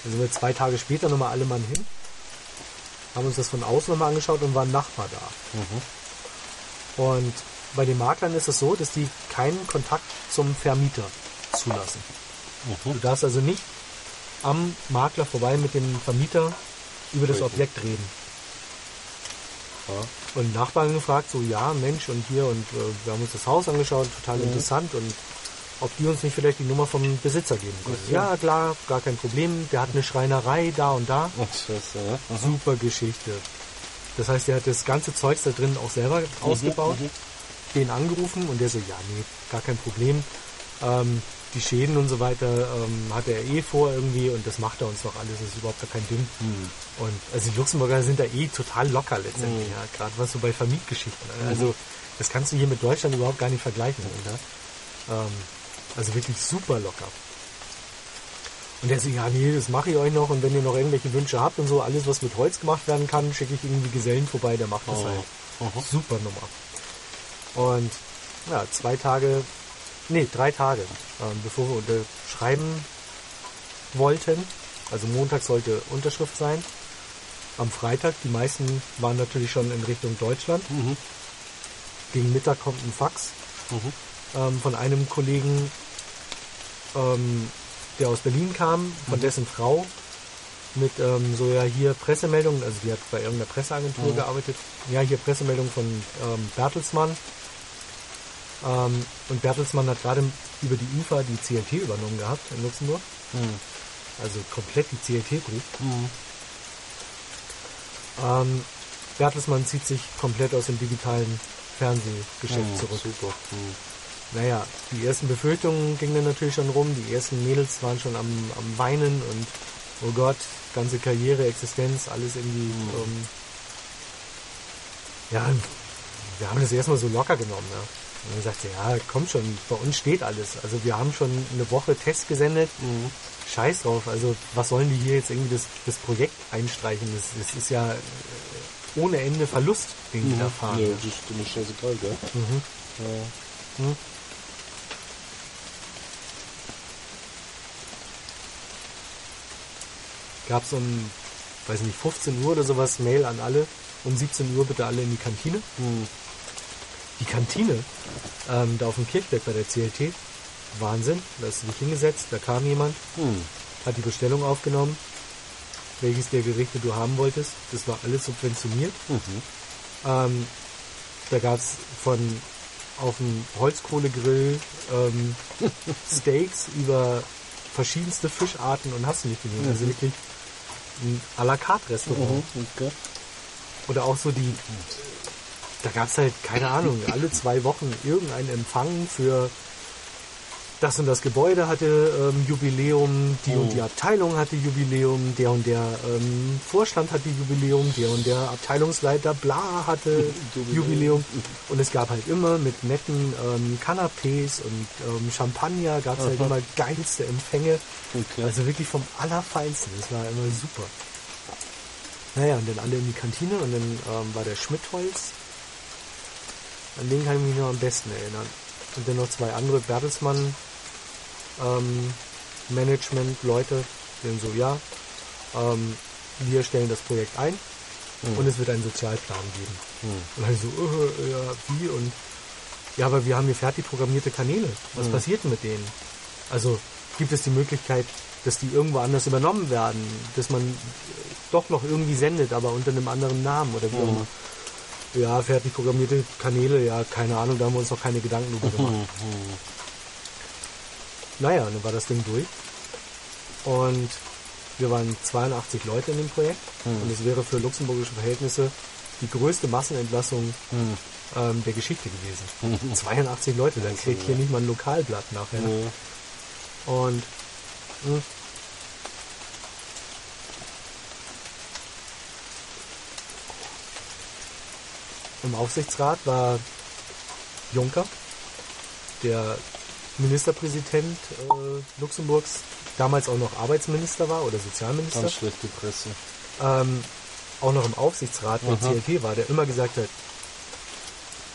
sind wir zwei Tage später nochmal alle Mann hin, haben uns das von außen nochmal angeschaut und waren Nachbar da. Mhm. Und bei den Maklern ist es so, dass die keinen Kontakt zum Vermieter zulassen. Du Mhm. darfst also nicht am Makler vorbei mit dem Vermieter über das. Objekt reden. Ja. Und Nachbarn gefragt, so ja, Mensch und hier und äh, wir haben uns das Haus angeschaut, total Mhm. interessant und ob die uns nicht vielleicht die Nummer vom Besitzer geben können. So. Ja, klar, gar kein Problem. Der hat eine Schreinerei da und da. Ach, scheiße, ja. Mhm. Super Geschichte. Das heißt, der hat das ganze Zeugs da drin auch selber ausgebaut, mhm. Den angerufen und der so, ja, nee, gar kein Problem. Ähm, die Schäden und so weiter ähm, hat er eh vor irgendwie und das macht er uns doch alles, das ist überhaupt gar kein Ding. Mhm. Und also die Luxemburger sind da eh total locker letztendlich, Mhm. ja, gerade was so bei Vermietgeschichten. Also das kannst du hier mit Deutschland überhaupt gar nicht vergleichen. Ja? Ähm, also wirklich super locker. Und der so, ja nee, das mache ich euch noch und wenn ihr noch irgendwelche Wünsche habt und so, alles was mit Holz gemacht werden kann, schicke ich irgendwie Gesellen vorbei, der macht das Oh. halt. Mhm. Super Nummer. Und ja, zwei Tage, nee, drei Tage, ähm, bevor wir unterschreiben wollten, also Montag sollte Unterschrift sein, am Freitag, die meisten waren natürlich schon in Richtung Deutschland. Mhm. Gegen Mittag kommt ein Fax Mhm. ähm, von einem Kollegen, ähm, der aus Berlin kam, von Mhm. dessen Frau mit ähm, so ja hier Pressemeldungen, also die hat bei irgendeiner Presseagentur Mhm. gearbeitet, ja hier Pressemeldung von ähm, Bertelsmann. Ähm, und Bertelsmann hat gerade über die UFA die CLT übernommen gehabt in Luxemburg, Mhm. also komplett die CLT Group. Mhm. Ähm, Bertelsmann zieht sich komplett aus dem digitalen Fernsehgeschäft Mhm. zurück. Super. Mhm. Naja, die ersten Befürchtungen gingen dann natürlich schon rum. Die ersten Mädels waren schon am, am Weinen und oh Gott, ganze Karriere, Existenz, alles irgendwie. Mhm. Ähm, ja, wir haben das erstmal so locker genommen. Ja. Und dann sagt sie, ja, komm schon, bei uns steht alles. Also wir haben schon eine Woche Test gesendet. Mhm. Scheiß drauf. Also was sollen die hier jetzt irgendwie das, das Projekt einstreichen? Das, das ist ja ohne Ende Verlust, den die da fahren. Ja, das ist mir scheißegal, gell? Mhm. Ja. Hm? Gab es um, weiß nicht, 15 Uhr oder sowas Mail an alle. Um 17 Uhr bitte alle in die Kantine. Hm. Die Kantine, ähm, da auf dem Kirchberg bei der CLT, Wahnsinn. Da ist sich hingesetzt, da kam jemand, Hm. hat die Bestellung aufgenommen, welches der Gerichte du haben wolltest. Das war alles subventioniert. Mhm. Ähm, da gab es von auf dem Holzkohlegrill ähm, Steaks über verschiedenste Fischarten und hast du nicht gesehen. Also wirklich ein à la carte Restaurant. Mhm. Okay. Oder auch so die, da gab es halt, keine Ahnung, alle zwei Wochen irgendeinen Empfang für das und das Gebäude hatte ähm, Jubiläum, die und die Abteilung hatte Jubiläum, der und der ähm, Vorstand hatte Jubiläum, der und der Abteilungsleiter bla hatte Jubiläum. Und es gab halt immer mit netten ähm, Canapés und ähm, Champagner gab es halt immer geilste Empfänge. Okay. Also wirklich vom Allerfeinsten. Das war immer super. Naja, und dann alle in die Kantine und dann ähm, war der Schmidtholz. An den kann ich mich noch am besten erinnern. Und dann noch zwei andere Bertelsmann ähm, Management-Leute, die dann so, ja, ähm, wir stellen das Projekt ein und es wird einen Sozialplan geben. Hm. Und dann ich so, äh, ja, wie? Und ja, aber wir haben hier fertig programmierte Kanäle. Was passiert denn mit denen? Also gibt es die Möglichkeit, dass die irgendwo anders übernommen werden, dass man äh, doch noch irgendwie sendet, aber unter einem anderen Namen oder wie auch immer. Ja, fertig programmierte Kanäle, ja, keine Ahnung, da haben wir uns noch keine Gedanken drüber gemacht. Mhm. Naja, dann war das Ding durch. Und wir waren 82 Leute in dem Projekt. Und es wäre für luxemburgische Verhältnisse die größte Massenentlassung Hm. ähm, der Geschichte gewesen. 82 Leute, dann kriegt hier nicht mal ein Lokalblatt nachher. Und hm, im Aufsichtsrat war Juncker, der Ministerpräsident äh, Luxemburgs, damals auch noch Arbeitsminister war oder Sozialminister, Ganz schlechte Presse. ähm, auch noch im Aufsichtsrat der. CLT war, der immer gesagt hat,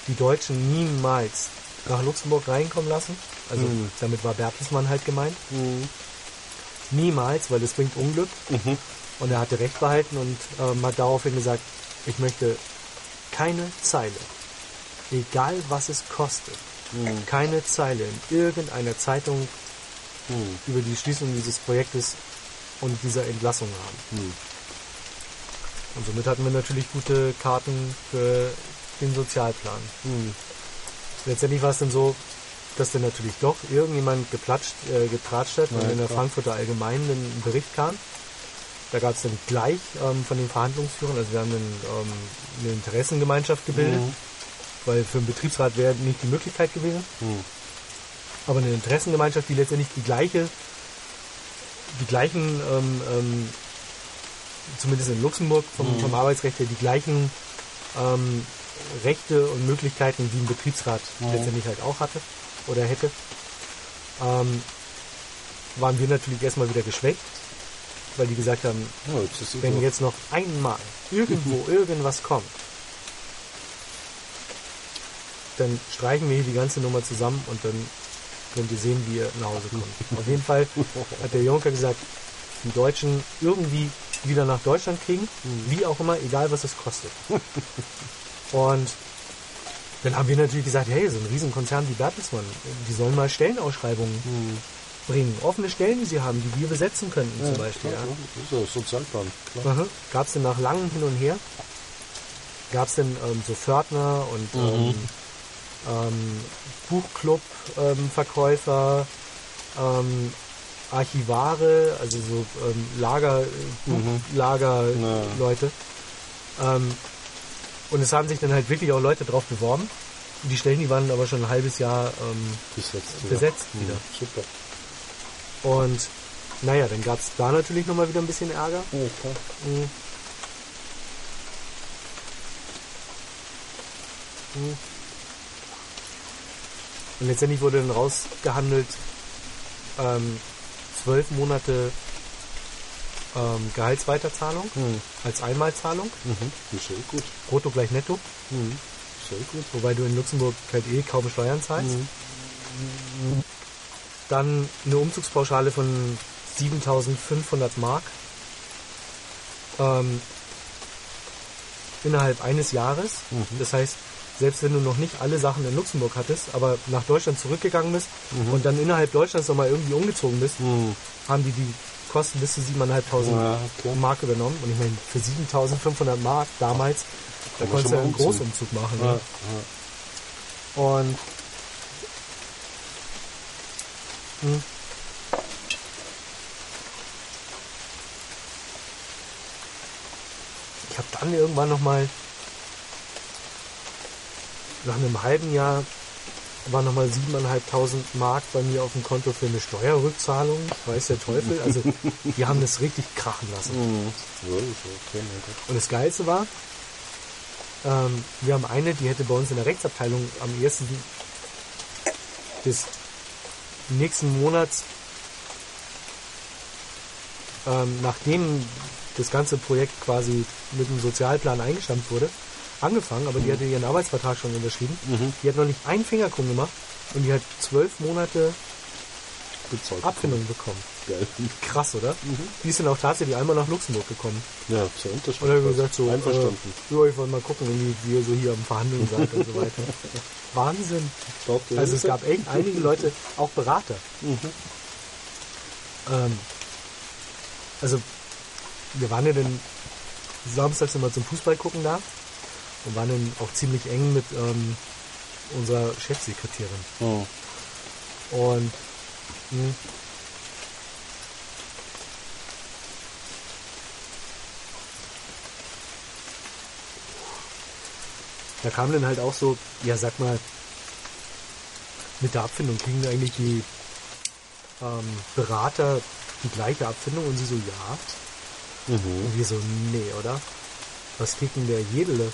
die Deutschen niemals nach Luxemburg reinkommen lassen. Also Mhm. damit war Bertelsmann halt gemeint. Mhm. Niemals, weil das bringt Unglück. Mhm. Und er hatte recht behalten und ähm, hat daraufhin gesagt, ich möchte keine Zeile, egal was es kostet, Mhm. keine Zeile in irgendeiner Zeitung Mhm. über die Schließung dieses Projektes und dieser Entlassung haben. Mhm. Und somit hatten wir natürlich gute Karten für den Sozialplan. Mhm. Letztendlich war es dann so, dass dann natürlich doch irgendjemand geplatscht, äh, getratscht hat und Ja, in der klar. Frankfurter Allgemeinen ein Bericht kam. Da gab es dann gleich ähm, von den Verhandlungsführern, also wir haben dann ähm, eine Interessengemeinschaft gebildet, Mhm. weil für einen Betriebsrat wäre nicht die Möglichkeit gewesen, Mhm. aber eine Interessengemeinschaft, die letztendlich die gleiche, die gleichen, ähm, ähm, zumindest in Luxemburg vom, vom Arbeitsrecht her, die gleichen ähm, Rechte und Möglichkeiten wie ein Betriebsrat Mhm. letztendlich halt auch hatte oder hätte, ähm, waren wir natürlich erstmal wieder geschwächt, weil die gesagt haben, Ja, jetzt wenn jetzt noch einmal irgendwo irgendwas kommt, dann streichen wir hier die ganze Nummer zusammen und dann könnt ihr sehen, wie ihr nach Hause kommt. Auf jeden Fall hat der Juncker gesagt, die Deutschen irgendwie wieder nach Deutschland kriegen, wie auch immer, egal was es kostet. Und dann haben wir natürlich gesagt, hey, so ein Riesenkonzern wie Bertelsmann, die sollen mal Stellenausschreibungen Mhm. Bringen. Offene Stellen, die sie haben, die wir besetzen könnten zum Beispiel. klar, Ja. ja. Das ist ja Sozialplan. Aha. Gab es denn nach langem Hin und Her, gab es denn ähm, so Pförtner und Mhm. ähm, ähm, Buchclub-Verkäufer, ähm, Archivare, also so ähm, Lager, Mhm. Buchlager-Leute. Ähm, und es haben sich dann halt wirklich auch Leute drauf beworben. Die Stellen, die waren aber schon ein halbes Jahr ähm, Besetzt. ja. besetzt Mhm. wieder. Super. Und naja, dann gab es da natürlich nochmal wieder ein bisschen Ärger. Ja, klar. Mhm. Mhm. Und letztendlich wurde dann rausgehandelt, ähm, zwölf Monate ähm, Gehaltsweiterzahlung Mhm. als Einmalzahlung, Mhm. Eh gut. brutto gleich netto. Mhm. Sehr gut. wobei du in Luxemburg halt eh kaum Steuern zahlst. Mhm. Dann eine Umzugspauschale von 7500 Mark. Ähm, innerhalb eines Jahres. Mhm. Das heißt, selbst wenn du noch nicht alle Sachen in Luxemburg hattest, aber nach Deutschland zurückgegangen bist und dann innerhalb Deutschlands nochmal irgendwie umgezogen bist, Mhm. haben die die Kosten bis zu 7.500 Ja, okay. Mark übernommen. Und ich meine, für 7.500 Mark damals, da konntest du mal einen. Großumzug machen. Ja, Ne? ja. Und hm. ich habe dann irgendwann noch mal nach einem halben Jahr waren nochmal 7.500 Mark bei mir auf dem Konto für eine Steuerrückzahlung. Weiß der Teufel. Also die haben das richtig krachen lassen. Mein Gott. Und das Geilste war, ähm, wir haben eine, die hätte bei uns in der Rechtsabteilung am ersten des nächsten Monats, ähm, nachdem das ganze Projekt quasi mit dem Sozialplan eingestampft wurde, angefangen, aber die hatte ihren Arbeitsvertrag schon unterschrieben. Mhm. Die hat noch nicht einen Finger krumm gemacht und die hat zwölf Monate Bezahlt. Abfindung bekommen. Geil. Krass, oder? Mhm. Die ist dann auch tatsächlich einmal nach Luxemburg gekommen. Ja, zur Unterschrift. Dann gesagt so, Einverstanden. Äh, ja, ich wollte mal gucken, wie, ihr so hier am Verhandeln seid und so weiter. Wahnsinn. Ihr Also es gab echt einige Leute, auch Berater. Mhm. Ähm, also wir waren ja dann samstags immer zum Fußball gucken da und waren dann auch ziemlich eng mit ähm, unserer Chefsekretärin. Mhm. Und mh, da kam dann halt auch so, ja sag mal, mit der Abfindung kriegen eigentlich die ähm, Berater die gleiche Abfindung und sie so, ja. Mhm. Und wir so, nee, oder? Was kriegt denn der Jedele?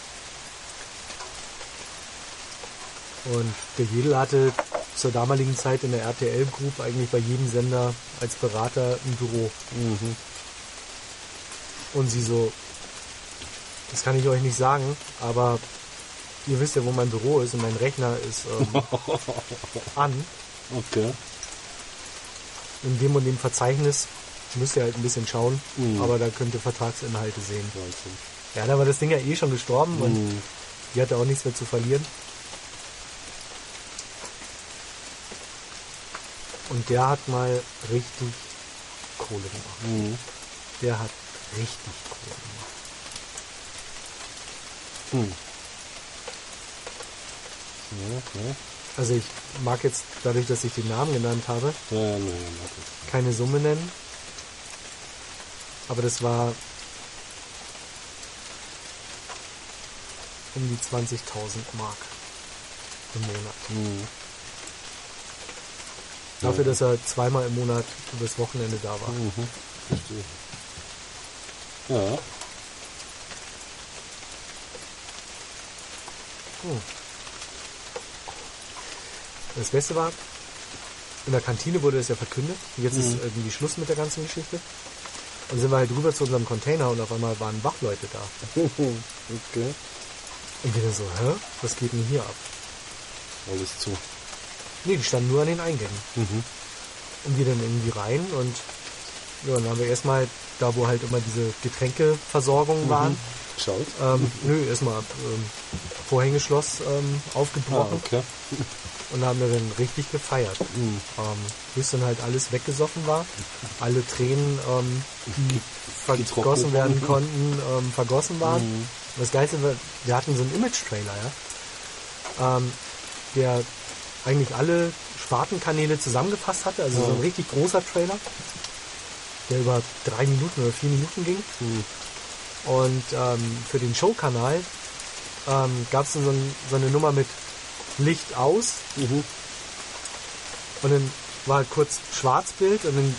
Und der Jedel hatte zur damaligen Zeit in der RTL Group eigentlich bei jedem Sender als Berater ein Büro. Mhm. Und sie so, das kann ich euch nicht sagen, aber ihr wisst ja, wo mein Büro ist und mein Rechner ist ähm, an. Okay. In dem und dem Verzeichnis müsst ihr halt ein bisschen schauen, Mhm. aber da könnt ihr Vertragsinhalte sehen. Ja, da war das Ding ja eh schon gestorben und Mhm. die hatte auch nichts mehr zu verlieren. Und der hat mal richtig Kohle gemacht. Mhm. Der hat richtig Kohle gemacht. Mhm. Ja, ja. Also ich mag jetzt, dadurch, dass ich den Namen genannt habe, Ja, ja, das. keine Summe nennen. Aber das war um die 20.000 Mark im Monat. Mhm. Dafür, dass er zweimal im Monat übers Wochenende da war. Mhm. Verstehe. Ja. Hm. Das Beste war, in der Kantine wurde es ja verkündet. Jetzt ist Mhm. irgendwie Schluss mit der ganzen Geschichte. Und sind wir halt rüber zu unserem Container und auf einmal waren Wachleute da. okay. Und wir dann so, hä? Was geht denn hier ab? Alles zu. Nee, die standen nur an den Eingängen. Mhm. Und wir dann irgendwie rein und ja, dann haben wir erstmal da, wo halt immer diese Getränkeversorgungen waren, Schaut. ähm, nö, erstmal ähm, Vorhängeschloss ähm, Ah, aufgebrochen okay. und haben wir dann richtig gefeiert. Mhm. ähm, bis dann halt alles weggesoffen war, alle Tränen, ähm, die vergossen werden konnten, ähm, vergossen waren. Mhm. Das Geilste war, wir hatten so einen Image-Trailer, ja, ähm, der eigentlich alle Spartenkanäle zusammengefasst hatte, also so ein richtig großer Trailer, der über drei Minuten oder vier Minuten ging. Mhm. Und ähm, für den Showkanal ähm, gab es dann so, ein, so eine Nummer mit Licht aus, Mhm. Und dann war kurz Schwarzbild und dann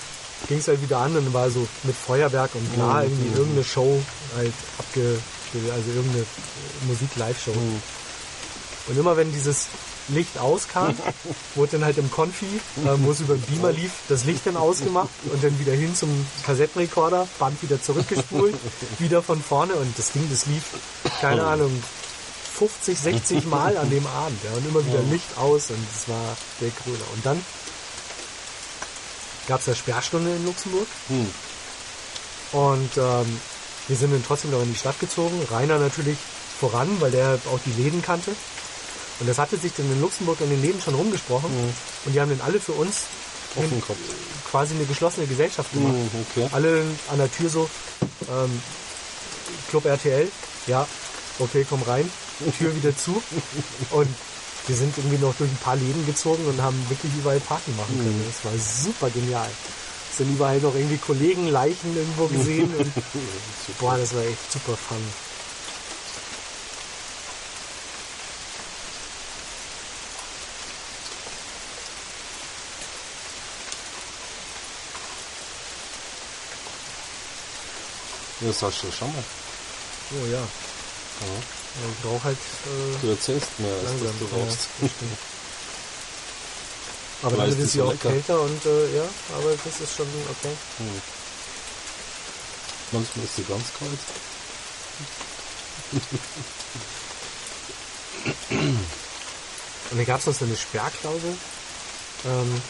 ging es halt wieder an und dann war so mit Feuerwerk und klar Mhm. irgendwie irgendeine Show halt abge... also irgendeine Musik-Live-Show. Mhm. Und immer wenn dieses Licht auskam, wurde dann halt im Konfi, ähm, wo es über den Beamer lief, das Licht dann ausgemacht und dann wieder hin zum Kassettenrekorder, Band wieder zurückgespult, wieder von vorne und das Ding, das lief, keine Ahnung, 50, 60 Mal an dem Abend. Ja, und immer wieder. Licht aus und es war der Krone. Und dann gab es ja Sperrstunde in Luxemburg. Hm. Und ähm, wir sind dann trotzdem noch in die Stadt gezogen. Rainer natürlich voran, weil der auch die Läden kannte. Und das hatte sich dann in Luxemburg in den Läden schon rumgesprochen. Mhm. Und die haben dann alle für uns gehabt. quasi eine geschlossene Gesellschaft gemacht. Hm, okay. Alle an der Tür so, ähm, Club RTL, ja, okay, komm rein, Tür wieder zu. Und wir sind irgendwie noch durch ein paar Läden gezogen und haben wirklich überall Party machen können. Das war super genial. Sind überall noch irgendwie Kollegen, Leichen irgendwo gesehen. Und, boah, das war echt super fun. Das hast du schon mal. Oh ja, Ja. ich brauche halt äh, Du erzählst mehr, als dass du Ja, rauchst. das stimmt. aber damit ist sie er auch lecker. kälter und äh, ja, aber das ist schon okay. Hm. Manchmal ist sie ganz kalt. Und dann gab es noch so eine Sperrklausel. Ähm,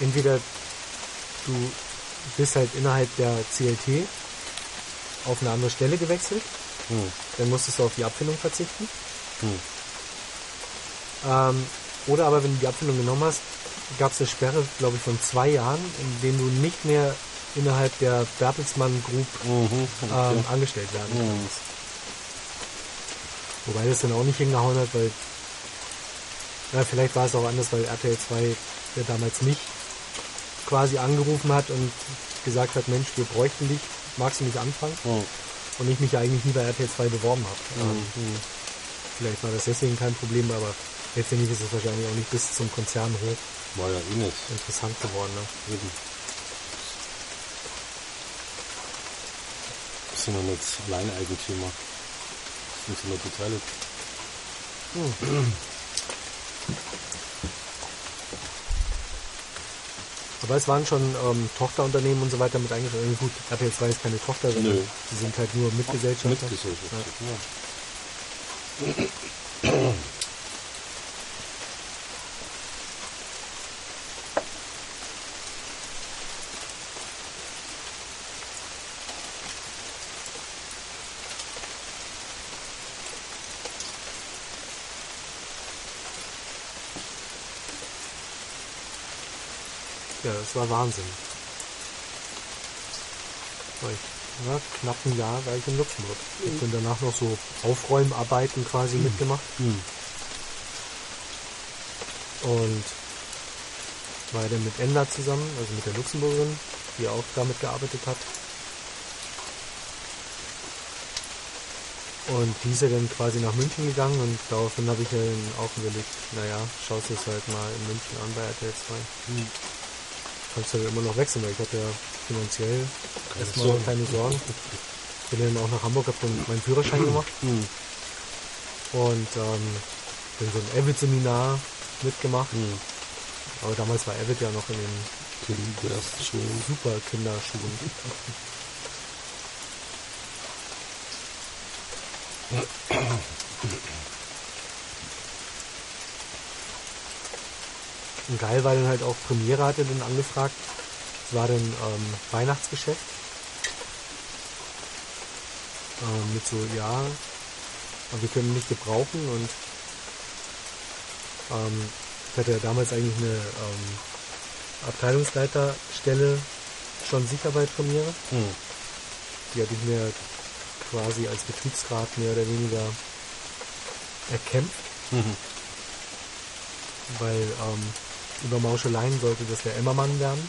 entweder du bist halt innerhalb der CLT auf eine andere Stelle gewechselt, Hm. dann musstest du auf die Abfindung verzichten. Hm. Ähm, oder aber wenn du die Abfindung genommen hast, gab es eine Sperre, glaube ich, von zwei Jahren, in denen du nicht mehr innerhalb der Bertelsmann Group Mhm. Okay. ähm, angestellt werden Hm. kannst. Wobei das dann auch nicht hingehauen hat, weil ja, vielleicht war es auch anders, weil RTL 2 ja damals mich quasi angerufen hat und gesagt hat, Mensch, wir bräuchten dich, magst du nicht anfangen? Hm. Und ich mich eigentlich nie bei RTL 2 beworben habe. Ähm, Hm. vielleicht war das deswegen kein Problem, aber letztendlich ist es wahrscheinlich auch nicht bis zum Konzern hoch War ja eh nicht. interessant geworden. Ne? Eben. Wir sind ja nicht Alleineigentümer. Sind sie nur beteiligt. Aber es waren schon ähm, Tochterunternehmen und so weiter mit eingeschrieben. Gut, RTL 2 ist keine Tochter, sondern Nö. die sind halt nur Mitgesellschafter. Mitgesellschaft. Ja. Ja. War Wahnsinn. War ich, ja, knapp ein Jahr war ich in Luxemburg. Ich bin danach noch so Aufräumarbeiten quasi mitgemacht. Hm. Und war dann mit Enda zusammen, also mit der Luxemburgerin, die auch damit gearbeitet hat. Und die ist ja dann quasi nach München gegangen und daraufhin habe ich dann auch überlegt, naja, schaust du es halt mal in München an bei RTL 2. Hm. Kannst du ja immer noch wechseln, weil ich hatte ja finanziell erstmal Sorgen. keine Sorgen. Bin dann auch nach Hamburg, habe dann meinen Führerschein gemacht Hm. und ähm, bin so ein Avid-Seminar mitgemacht. Hm. Aber damals war Avid ja noch in den Kind der ersten Schule. super Kinderschuhen. Und geil war dann halt auch Premiere hatte dann angefragt. Es war dann ähm, Weihnachtsgeschäft. Ähm, mit so, ja, aber wir können nicht gebrauchen und ähm, ich hatte ja damals eigentlich eine ähm, Abteilungsleiterstelle schon sicher bei Premiere. Hm. Die hatte ich mir quasi als Betriebsrat mehr oder weniger erkämpft, Mhm. weil ähm, über Mauscheleien sollte das der Emmermann werden.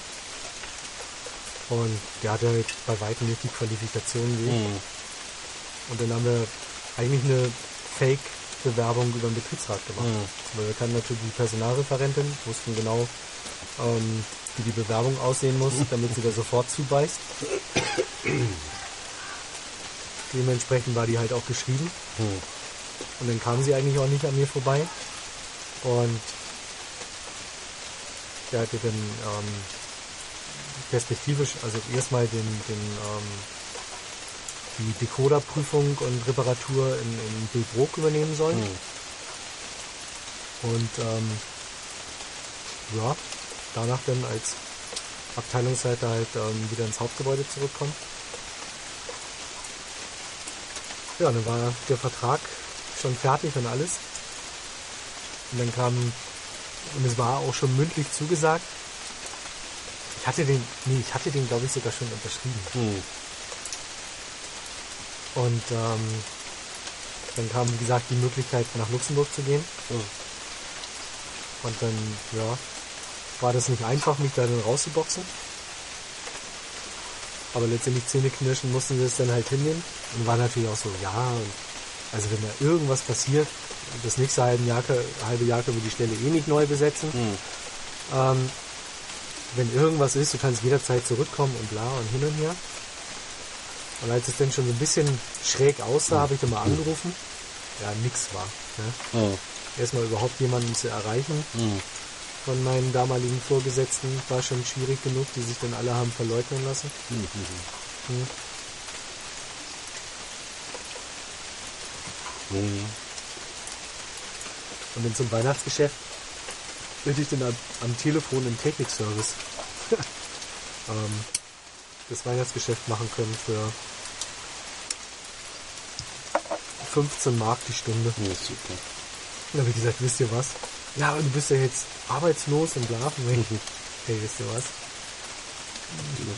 Und der hatte halt bei weitem nicht die Qualifikation wie ich. Hm. Und dann haben wir eigentlich eine Fake-Bewerbung über den Betriebsrat gemacht. Hm. Weil wir kannten natürlich die Personalreferentin, wussten genau, ähm, wie die Bewerbung aussehen muss, damit sie da sofort zubeißt. Dementsprechend war die halt auch geschrieben. Hm. Und dann kam sie eigentlich auch nicht an mir vorbei. Und der hatte dann ähm, perspektivisch, also erstmal den, den ähm, die Decoder-Prüfung und Reparatur in, in Billbrook übernehmen sollen. Hm. Und ähm, ja, danach dann als Abteilungsleiter halt ähm, wieder ins Hauptgebäude zurückkommen. Ja, dann war der Vertrag schon fertig und alles. Und dann kam, und es war auch schon mündlich zugesagt. Ich hatte den, nee, ich hatte den glaube ich sogar schon unterschrieben. Hm. Und ähm, dann kam, wie gesagt, die Möglichkeit, nach Luxemburg zu gehen. Ja. Und dann, ja, war das nicht einfach, mich da dann rauszuboxen. Aber letztendlich Zähneknirschen mussten sie es dann halt hinnehmen. Und war natürlich auch so, ja, und also wenn da irgendwas passiert, das nächste halbe Jahr, halbe Jahr können wir die Stelle eh nicht neu besetzen. Hm. Ähm, wenn irgendwas ist, du kannst jederzeit zurückkommen und bla und hin und her. Und als es dann schon so ein bisschen schräg aussah, habe ich dann mal angerufen. Ja, nix war. Ne? Ja. Erstmal überhaupt jemanden zu erreichen Hm. von meinen damaligen Vorgesetzten war schon schwierig genug, die sich dann alle haben verleugnen lassen. Hm. Hm. Hm. Hm. Und dann zum Weihnachtsgeschäft hätte ich dann am, am Telefon im Technikservice ähm, das Weihnachtsgeschäft machen können für 15 Mark die Stunde. Ja, super. Dann habe ich gesagt, wisst ihr was? Ja, aber du bist ja jetzt arbeitslos und bla. Und ich, Mhm. hey, wisst ihr was?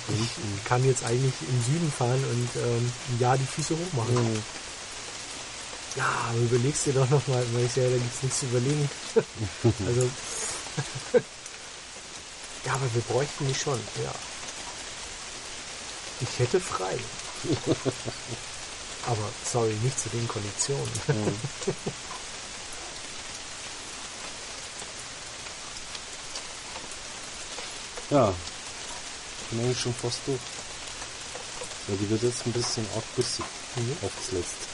Ich kann jetzt eigentlich im Süden fahren und ähm, ein Jahr die Füße hoch machen. Hm. Ja, aber überlegst dir doch nochmal, weil ich ja, da gibt's nichts zu überlegen. also, ja, aber wir bräuchten die schon, ja. Ich hätte frei. aber, sorry, nicht zu den Konditionen. Hm. Ja, bin eigentlich schon fast durch. Ja, die wird jetzt ein bisschen arg bissig. Mhm. Auf das Letzte.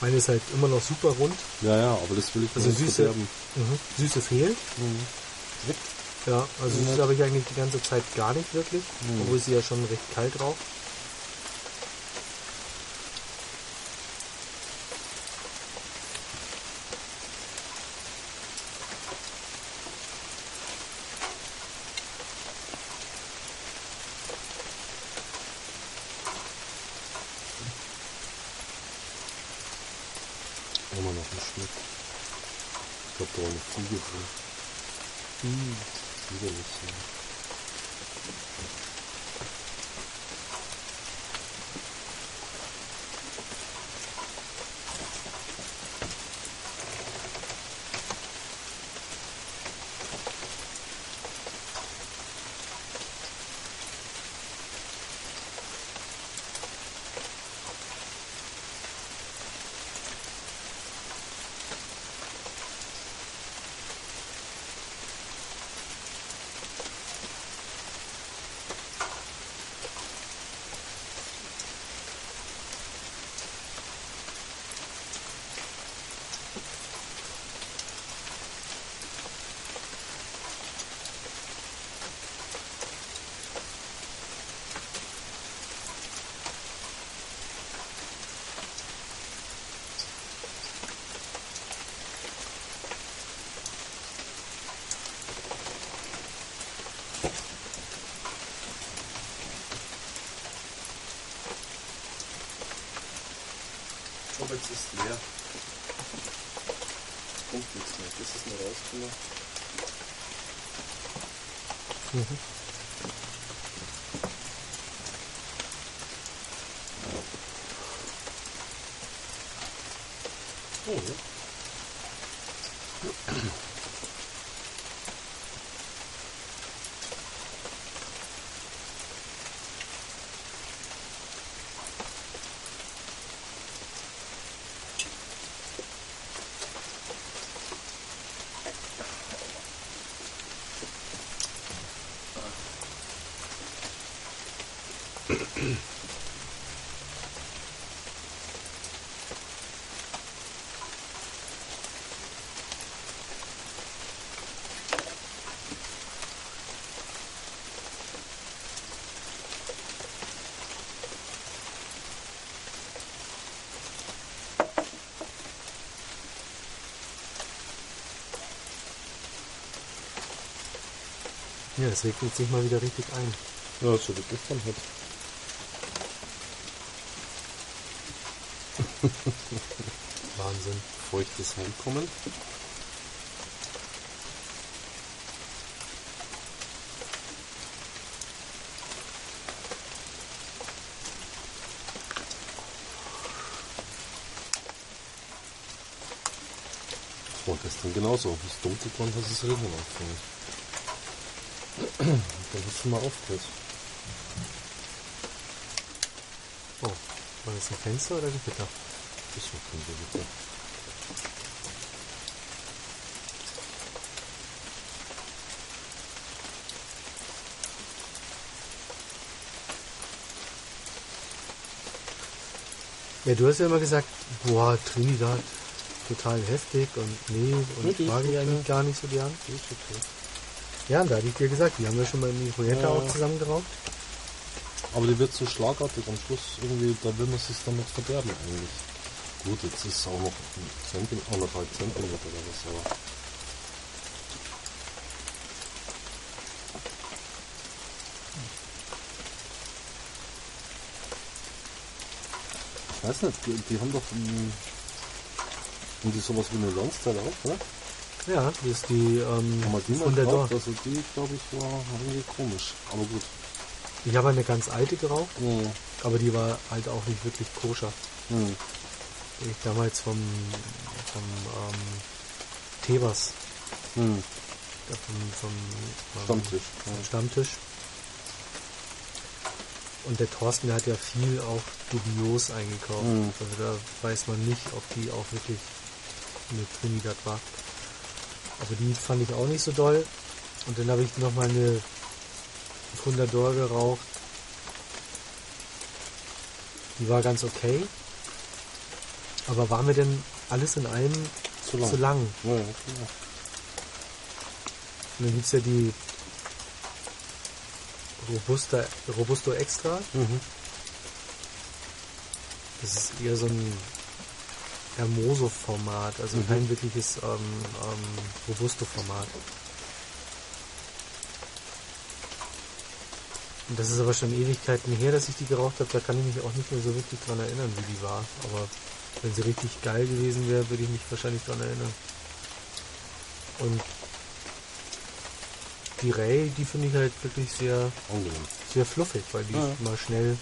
Meine ist halt immer noch super rund. Ja, ja, aber das will ich Also nicht süße, mhm. süße fehlt. Mhm. Ja, also Mhm. süß habe ich eigentlich die ganze Zeit gar nicht wirklich. Mhm. Obwohl sie ja schon recht kalt drauf. Immer noch ein Schnitt. Ich glaube, da war eine Fliege drin. Mhm. Widerlich, ja. Jetzt ist leer. Kommt nichts mehr. Das ist mal rausgenommen. Mhm. Oh, ja. Ja, es regnet sich mal wieder richtig ein. Ja, so wie gestern halt. Wahnsinn. Feuchtes Heimkommen. Das war gestern genauso. Es ist dunkel geworden, hast es regnen angefangen. Dann hast du mal aufgehört. Oh, war das ein Fenster oder Gewitter? Das war kein Gewitter. Ja, du hast ja immer gesagt, boah, Trinidad, total heftig und nee, und ich ist mag ich eigentlich gar nicht so gern. Das ist okay. Ja, da hatte ich dir gesagt, die haben wir schon mal in die Projekte Ja. auch zusammengeraubt. Aber die wird so schlagartig am Schluss irgendwie, da will man sich dann nicht verderben eigentlich. Gut, jetzt ist es auch noch ein Zentimeter, anderthalb Zentimeter oder was, aber. Ich weiß nicht, die, die haben doch ähm, haben die sowas wie eine Lonsdale auch, ne? Ja, die ist die ähm, die mal von der? Dorf. Also die, glaube ich, war irgendwie komisch. Aber gut. Ich habe eine ganz alte geraucht, Hm. aber die war halt auch nicht wirklich koscher. Hm. Die ich damals vom, vom ähm, Tebers, Hm. äh, vom, vom, ähm, Stammtisch. vom Ja. Stammtisch. Und der Thorsten, der hat ja viel auch dubios eingekauft. Mhm. Also da weiß man nicht, ob die auch wirklich eine Trinidad war. Aber die fand ich auch nicht so doll. Und dann habe ich nochmal eine Fundador geraucht. Die war ganz okay. Aber war mir denn alles in allem Zu lang. zu lang? Ja, ja. Und dann gibt es ja die Robusta, Robusto Extra. Mhm. Das ist eher so ein Hermoso-Format, also Mhm. kein wirkliches ähm, ähm, Robusto-Format. Und das ist aber schon Ewigkeiten her, dass ich die geraucht habe. Da kann ich mich auch nicht mehr so wirklich dran erinnern, wie die war. Aber wenn sie richtig geil gewesen wäre, würde ich mich wahrscheinlich dran erinnern. Und die Ray, die finde ich halt wirklich sehr, Angenehm. sehr fluffig, weil die Ja. ist mal schnell,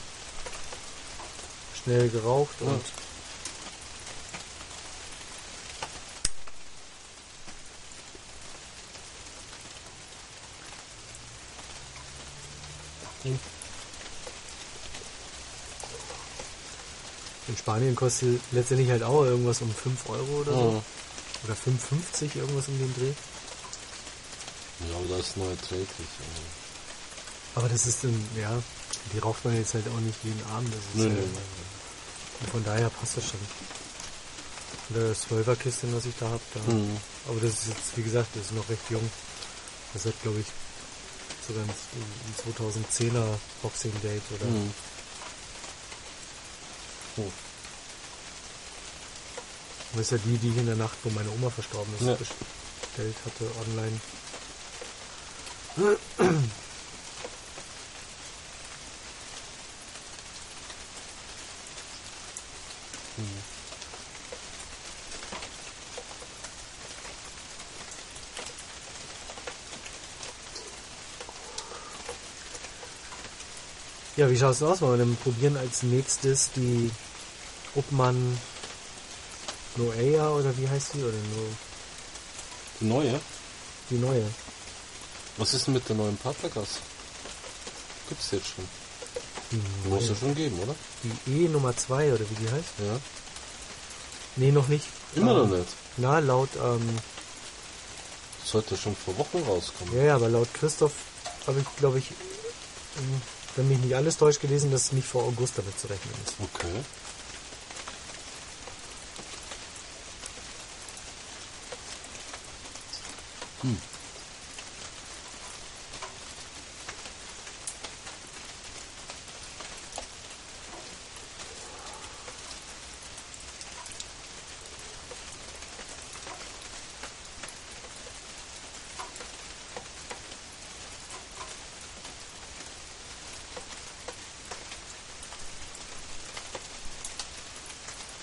schnell geraucht Ja. und in Spanien kostet letztendlich halt auch irgendwas um 5 Euro oder so. Ja. Oder 5,50 irgendwas um den Dreh. ja, aber das ist nur erträglich. Also. Aber das ist dann, ja, die raucht man jetzt halt auch nicht jeden Abend. Das ist nö, nö. Und von daher passt das schon. Der 12er Kiste, was ich da habe, da. Mhm. Aber das ist jetzt, wie gesagt, das ist noch recht jung. Das hat, glaube ich, sogar ein, ein 2010er Boxing Date oder. Mhm. Oh. Das ist ja die, die ich in der Nacht, wo meine Oma verstorben ist, Ja. bestellt hatte online. Ja, wie schaut's aus? Wollen wir dann probieren als nächstes die Uppmann Noea oder wie heißt die? Oder nur Die neue? die neue? Was ist denn mit der neuen Partnergas? Gibt's jetzt schon. Die, Muss es schon geben, oder? die E Nummer 2 oder wie die heißt? Ja. Nee, noch nicht. Immer Ähm, noch nicht. Na, laut, ähm, Sollte schon vor Wochen rauskommen. ja, ja, aber laut Christoph habe ich, glaube ich, wenn mich nicht alles täuscht gelesen, dass nicht vor August damit zu rechnen ist. Okay. Hm.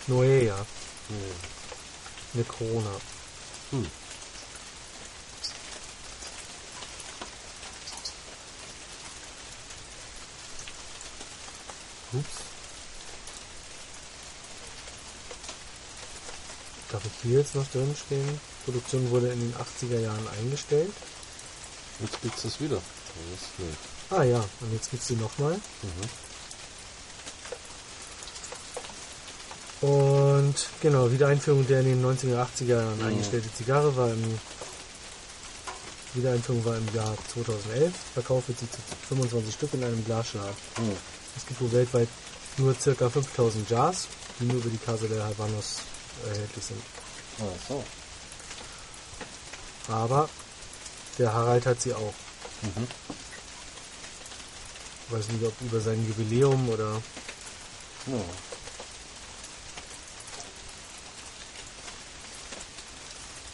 Noea, Nee. eine Corona. Hm. Ups. Darf ich hier jetzt noch drin stehen? Produktion wurde in den 80er Jahren eingestellt. Jetzt gibt's es wieder. Das ist nee. Ah ja, und jetzt gibt's die nochmal. Mhm. Und genau, Wiedereinführung der in den 90er, 80er Jahren Mhm. eingestellte Zigarre war im Wiedereinführung war im Jahr 2011. Verkauft wird sie zu 25 Stück in einem Glasschlag. Hm. Es gibt wohl weltweit nur ca. 5000 Jars, die nur über die Casa de Habanos erhältlich sind. Ah, so. Aber der Harald hat sie auch. Mhm. Ich weiß nicht, ob über sein Jubiläum oder Ja.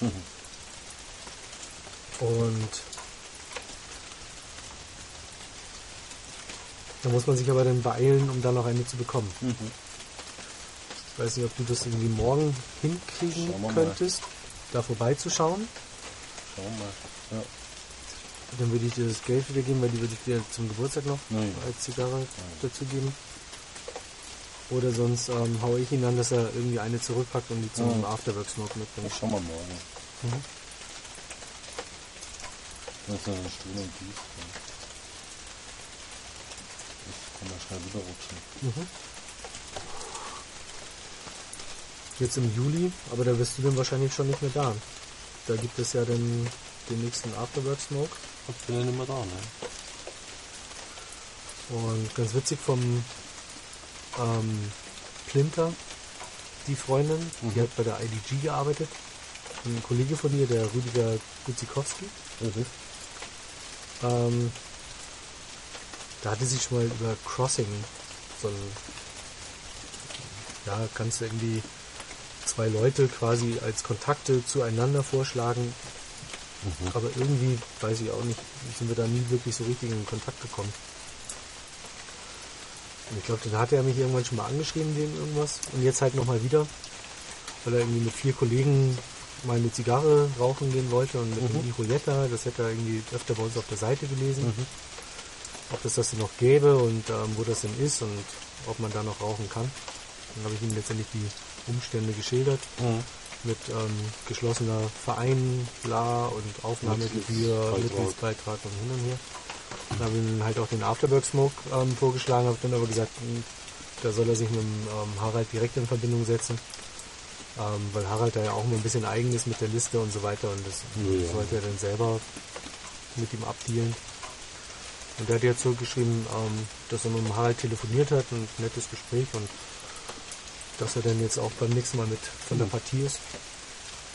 Mhm. Und da muss man sich aber dann beeilen, um da noch eine zu bekommen. Mhm. Ich weiß nicht, ob du das irgendwie morgen hinkriegen wir mal. könntest, da vorbeizuschauen. Schauen wir mal. Ja. Dann würde ich dir das Geld wieder geben, weil die würde ich dir zum Geburtstag noch Nein. als Zigarre dazu geben. Oder sonst ähm, haue ich ihn an, dass er irgendwie eine zurückpackt und die zum Ja. Afterwork Smoke mitbringt. Das schauen wir morgen. Mhm. Das ist eine Stunde und dies. Ich kann da schnell wieder rutschen. Mhm. Jetzt im Juli, aber da bist du dann wahrscheinlich schon nicht mehr da. Da gibt es ja dann den nächsten Afterwork Smoke. Ich bin ja nicht mehr da, ne? Und ganz witzig vom ähm, Plinter, die Freundin, die Mhm. hat bei der IDG gearbeitet. Ein Kollege von ihr, der Rüdiger Guzikowski, Mhm. ähm, da hatte sie schon mal über Crossing so ein, ja, kannst du irgendwie zwei Leute quasi als Kontakte zueinander vorschlagen, Mhm. aber irgendwie, weiß ich auch nicht, sind wir da nie wirklich so richtig in Kontakt gekommen. Und ich glaube, dann hat er mich irgendwann schon mal angeschrieben wegen irgendwas. Und jetzt halt nochmal wieder, weil er irgendwie mit vier Kollegen mal eine Zigarre rauchen gehen wollte und mit Mhm. dem Iroyetta, das hätte er irgendwie öfter bei uns auf der Seite gelesen, Mhm. ob es das denn noch gäbe und ähm, wo das denn ist und ob man da noch rauchen kann. Dann habe ich ihm letztendlich die Umstände geschildert Mhm. mit ähm, geschlossener Verein, bla und Aufnahmegebühr. Mitgliedsbeitrag und hin und her. Dann habe ich ihm halt auch den Afterwork Smoke ähm, vorgeschlagen, habe dann aber gesagt, mh, da soll er sich mit dem ähm, Harald direkt in Verbindung setzen. Ähm, weil Harald da ja auch immer ein bisschen eigen ist mit der Liste und so weiter und das Ja, ja. sollte er dann selber mit ihm abdealen. Und der hat jetzt zurückgeschrieben, ähm, dass er mit dem Harald telefoniert hat, ein nettes Gespräch und dass er dann jetzt auch beim nächsten Mal mit von der Mhm. Partie ist.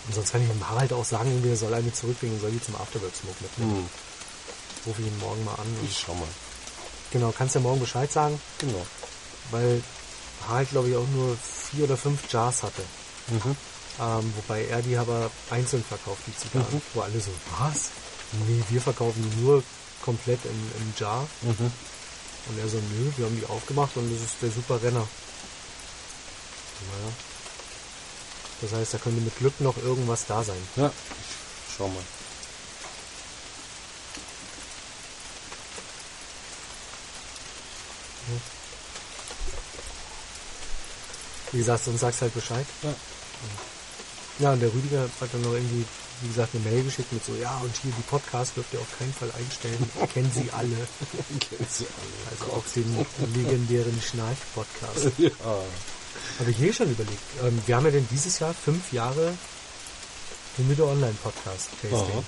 Und sonst kann ich dem Harald auch sagen, irgendwie, er soll eine zurückbringen und soll die zum Afterwork Smoke mitnehmen. Mhm. Rufe ich ihn morgen mal an. Ich schau mal. genau, kannst ja morgen Bescheid sagen, Genau. weil Harald, glaube ich, auch nur vier oder fünf Jars hatte. Mhm. Ähm, wobei er die aber einzeln verkauft, die Zigarren. Mhm. Wo alle so, was? Nee, wir verkaufen die nur komplett im, im Jar. Mhm. Und er so, nö, wir haben die aufgemacht und das ist der super Renner. Naja. Das heißt, da könnte mit Glück noch irgendwas da sein. Ja, ich schau mal. Wie gesagt, sonst sagst halt Bescheid. Ja. Ja, und der Rüdiger hat dann noch irgendwie, wie gesagt, eine Mail geschickt mit so, ja, und hier die Podcast dürft ihr auf keinen Fall einstellen. Kennen Sie alle. Kennen Sie alle. Also auch den legendären Schnarch-Podcast. Ja. Habe ich hier schon überlegt. Ähm, wir haben ja denn dieses Jahr fünf Jahre Humide Online Podcast Tasting.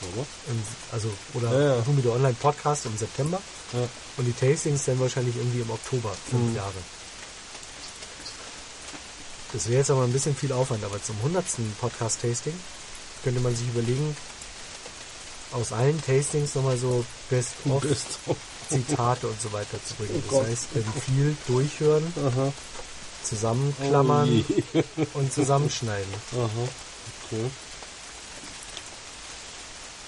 So, Im, also, oder Ja, ja. Humide Online Podcast im September ja. und die Tastings dann wahrscheinlich irgendwie im Oktober, fünf Mhm. Jahre. Das wäre jetzt aber ein bisschen viel Aufwand, aber zum 100. Podcast Tasting könnte man sich überlegen, aus allen Tastings nochmal so Best of Best. Zitate und so weiter zu bringen. Oh Das Gott. heißt, dann viel durchhören, Aha. zusammenklammern Oh und zusammenschneiden. Aha. Okay.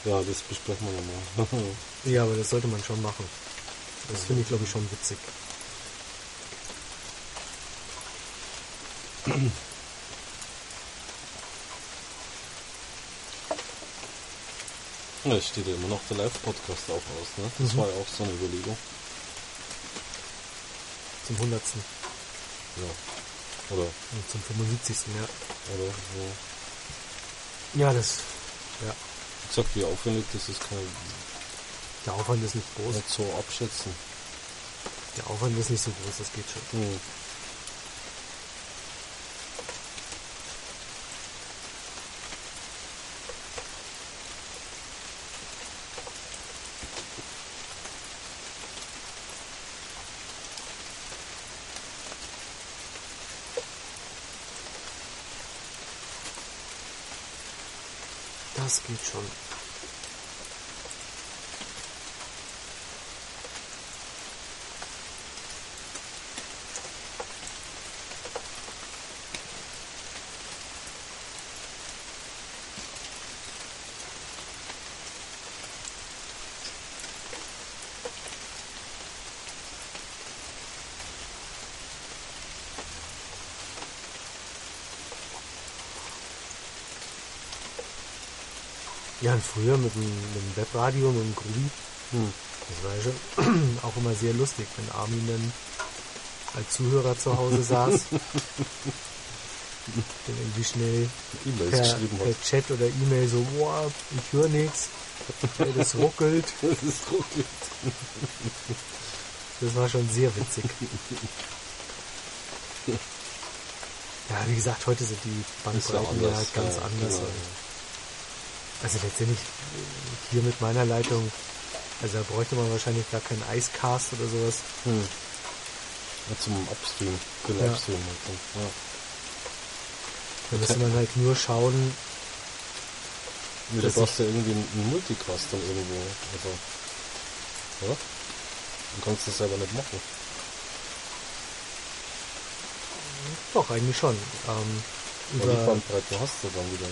Ja, das besprechen wir nochmal. Ja, aber das sollte man schon machen. Das finde ich, glaube ich, schon witzig. Ja, steht ja immer noch der Live-Podcast auch aus, ne? Das Mhm. war ja auch so eine Überlegung. Zum 100. Ja. Oder, und zum 75. Ja. oder, so. Ja, das. Ja. Wie gesagt, wie aufwendig das ist, kann ich Der Aufwand ist nicht groß. nicht so abschätzen. Der Aufwand ist nicht so groß, das geht schon. Hm. Das geht schon. Ja, und früher mit dem, mit dem Webradio, mit dem Grubi, Hm. das war ja schon auch immer sehr lustig, wenn Armin dann als Zuhörer zu Hause saß, dann irgendwie schnell E-Mails per, per hat. Chat oder E-Mail so, boah, ich höre nichts, das ruckelt. Das ruckelt. Das war schon sehr witzig. Ja, wie gesagt, heute sind die ja Bandbreiten ja, anders. ganz ja, anders. genau. Also letztendlich hier mit meiner Leitung, also da bräuchte man wahrscheinlich gar keinen Icecast oder sowas. Hm. Ja, zum Upstream, den Ja. Upstream. Ja. Da müsste man halt nur schauen, Das du brauchst ja irgendwie einen Multicast dann irgendwo. Also, oder? Du kannst das selber nicht machen. doch eigentlich schon. Ähm, Weil die über, Bandbreite hast du dann wieder.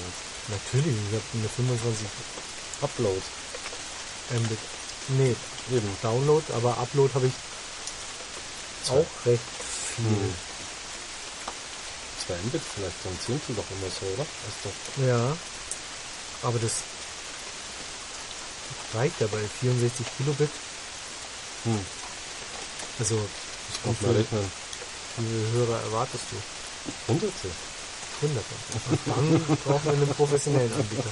Natürlich, ich habe eine 25 Upload. Mbit. Nee, Eben. Download, aber Upload habe ich Zwei. auch recht viel. Hm. 2 Mbit vielleicht, dann Zehntel doch immer so, oder? Ist doch. Ja, aber das reicht ja bei 64 Kilobit. Hm. Also, Ich Wie mal rechnen. wie viele Hörer erwartest du? Hunderte. Und dann brauchen wir einen professionellen Anbieter.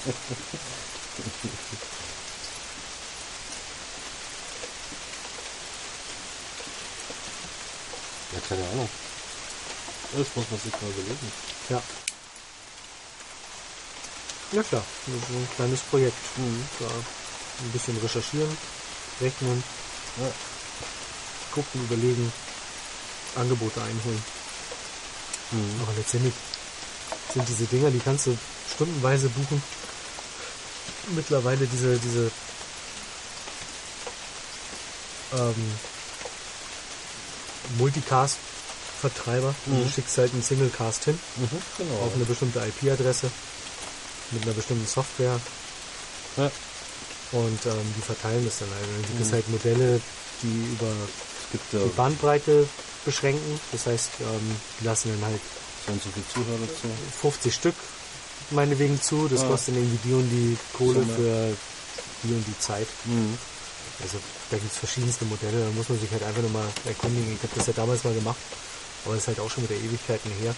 Ja, keine Ahnung. Das muss man sich mal überlegen. Ja. Ja klar, das ist ein kleines Projekt. Da ein bisschen recherchieren, rechnen, Ja. gucken, überlegen, Angebote einholen. Mhm. Aber letztendlich sind diese Dinger, die kannst du stundenweise buchen. Mittlerweile diese, diese ähm, Multicast-Vertreiber. Mhm. Du schickst halt einen Singlecast hin Mhm. Genau. auf eine bestimmte IP-Adresse mit einer bestimmten Software ja. und ähm, die verteilen das dann halt. Dann gibt es Mhm. halt Modelle, die über die Bandbreite beschränken. Das heißt, ähm, die lassen dann halt so und so viele Zuhörer zu. 50 Stück meinetwegen zu. Das Ah. kostet irgendwie die und die Kohle Summe. für die und die Zeit. Mhm. Also da gibt es verschiedenste Modelle. Da muss man sich halt einfach nochmal erkundigen. Ich habe das ja damals mal gemacht, aber das ist halt auch schon wieder Ewigkeiten her.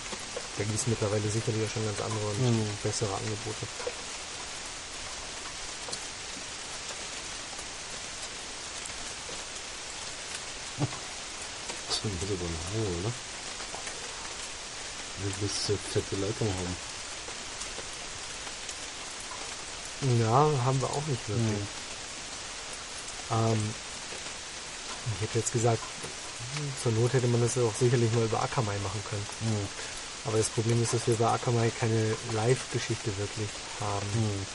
Da gibt es mittlerweile sicherlich auch schon ganz andere und Mhm. bessere Angebote. Das aber ein Hau, oder? Du willst eine fette Leitung haben. Ja, haben wir auch nicht wirklich. Mhm. Ähm, ich hätte jetzt gesagt, zur Not hätte man das ja auch sicherlich mal über Akamai machen können. Mhm. Aber das Problem ist, dass wir bei Akamai keine Live-Geschichte wirklich haben. Mhm.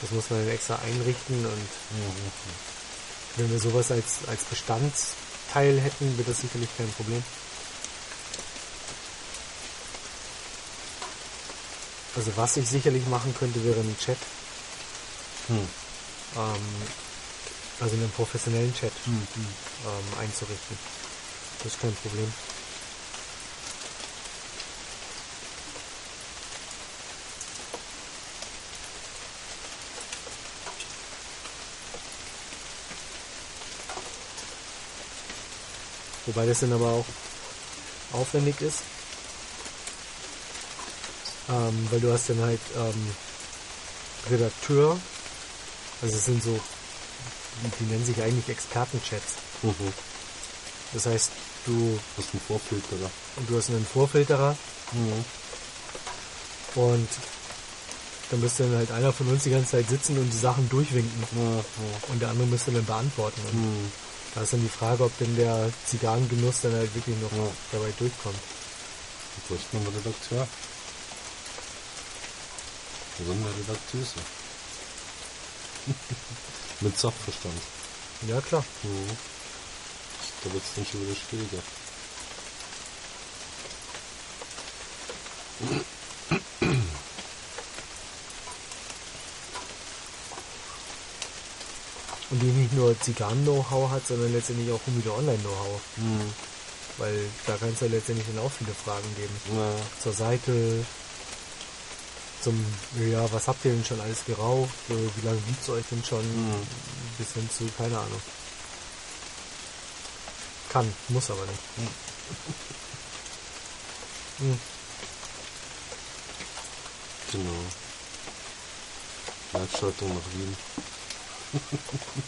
Das muss man dann extra einrichten und Mhm. wenn wir sowas als, als Bestandteil hätten, wäre das sicherlich kein Problem. Also was ich sicherlich machen könnte, wäre ein Chat. Hm. Ähm, also einen professionellen Chat hm, hm. ähm, einzurichten. Das ist kein Problem. Wobei das dann aber auch aufwendig ist. Ähm, weil du hast dann halt ähm, Redakteur, also es sind so, die nennen sich eigentlich Expertenchats. Mhm. Das heißt, du, Das ist ein Vorfilterer. du hast einen Vorfilterer Mhm. und dann müsste dann halt einer von uns die ganze Zeit sitzen und die Sachen durchwinken Ja, ja. und der andere müsste dann beantworten. Und Mhm. da ist dann die Frage, ob denn der Zigarrengenuss dann halt wirklich noch Ja. dabei durchkommt. Wo ist denn Redakteur? Der Redakteuse? Mit Sachverstand. Ja klar. Mhm. Da wird es dann schon wieder schwieriger. Und die nicht nur Zigarren-Know-how hat, sondern letztendlich auch Humidor Online-Know-how. Mhm. Weil da kann es ja letztendlich dann auch viele Fragen geben. Ja. Zur Seite, zum, ja, was habt ihr denn schon alles geraucht? Wie lange liegt es euch denn schon? Mhm. Bis hin zu, keine Ahnung. Kann, muss aber nicht. Hm. Genau. Live-Schaltung nach Wien.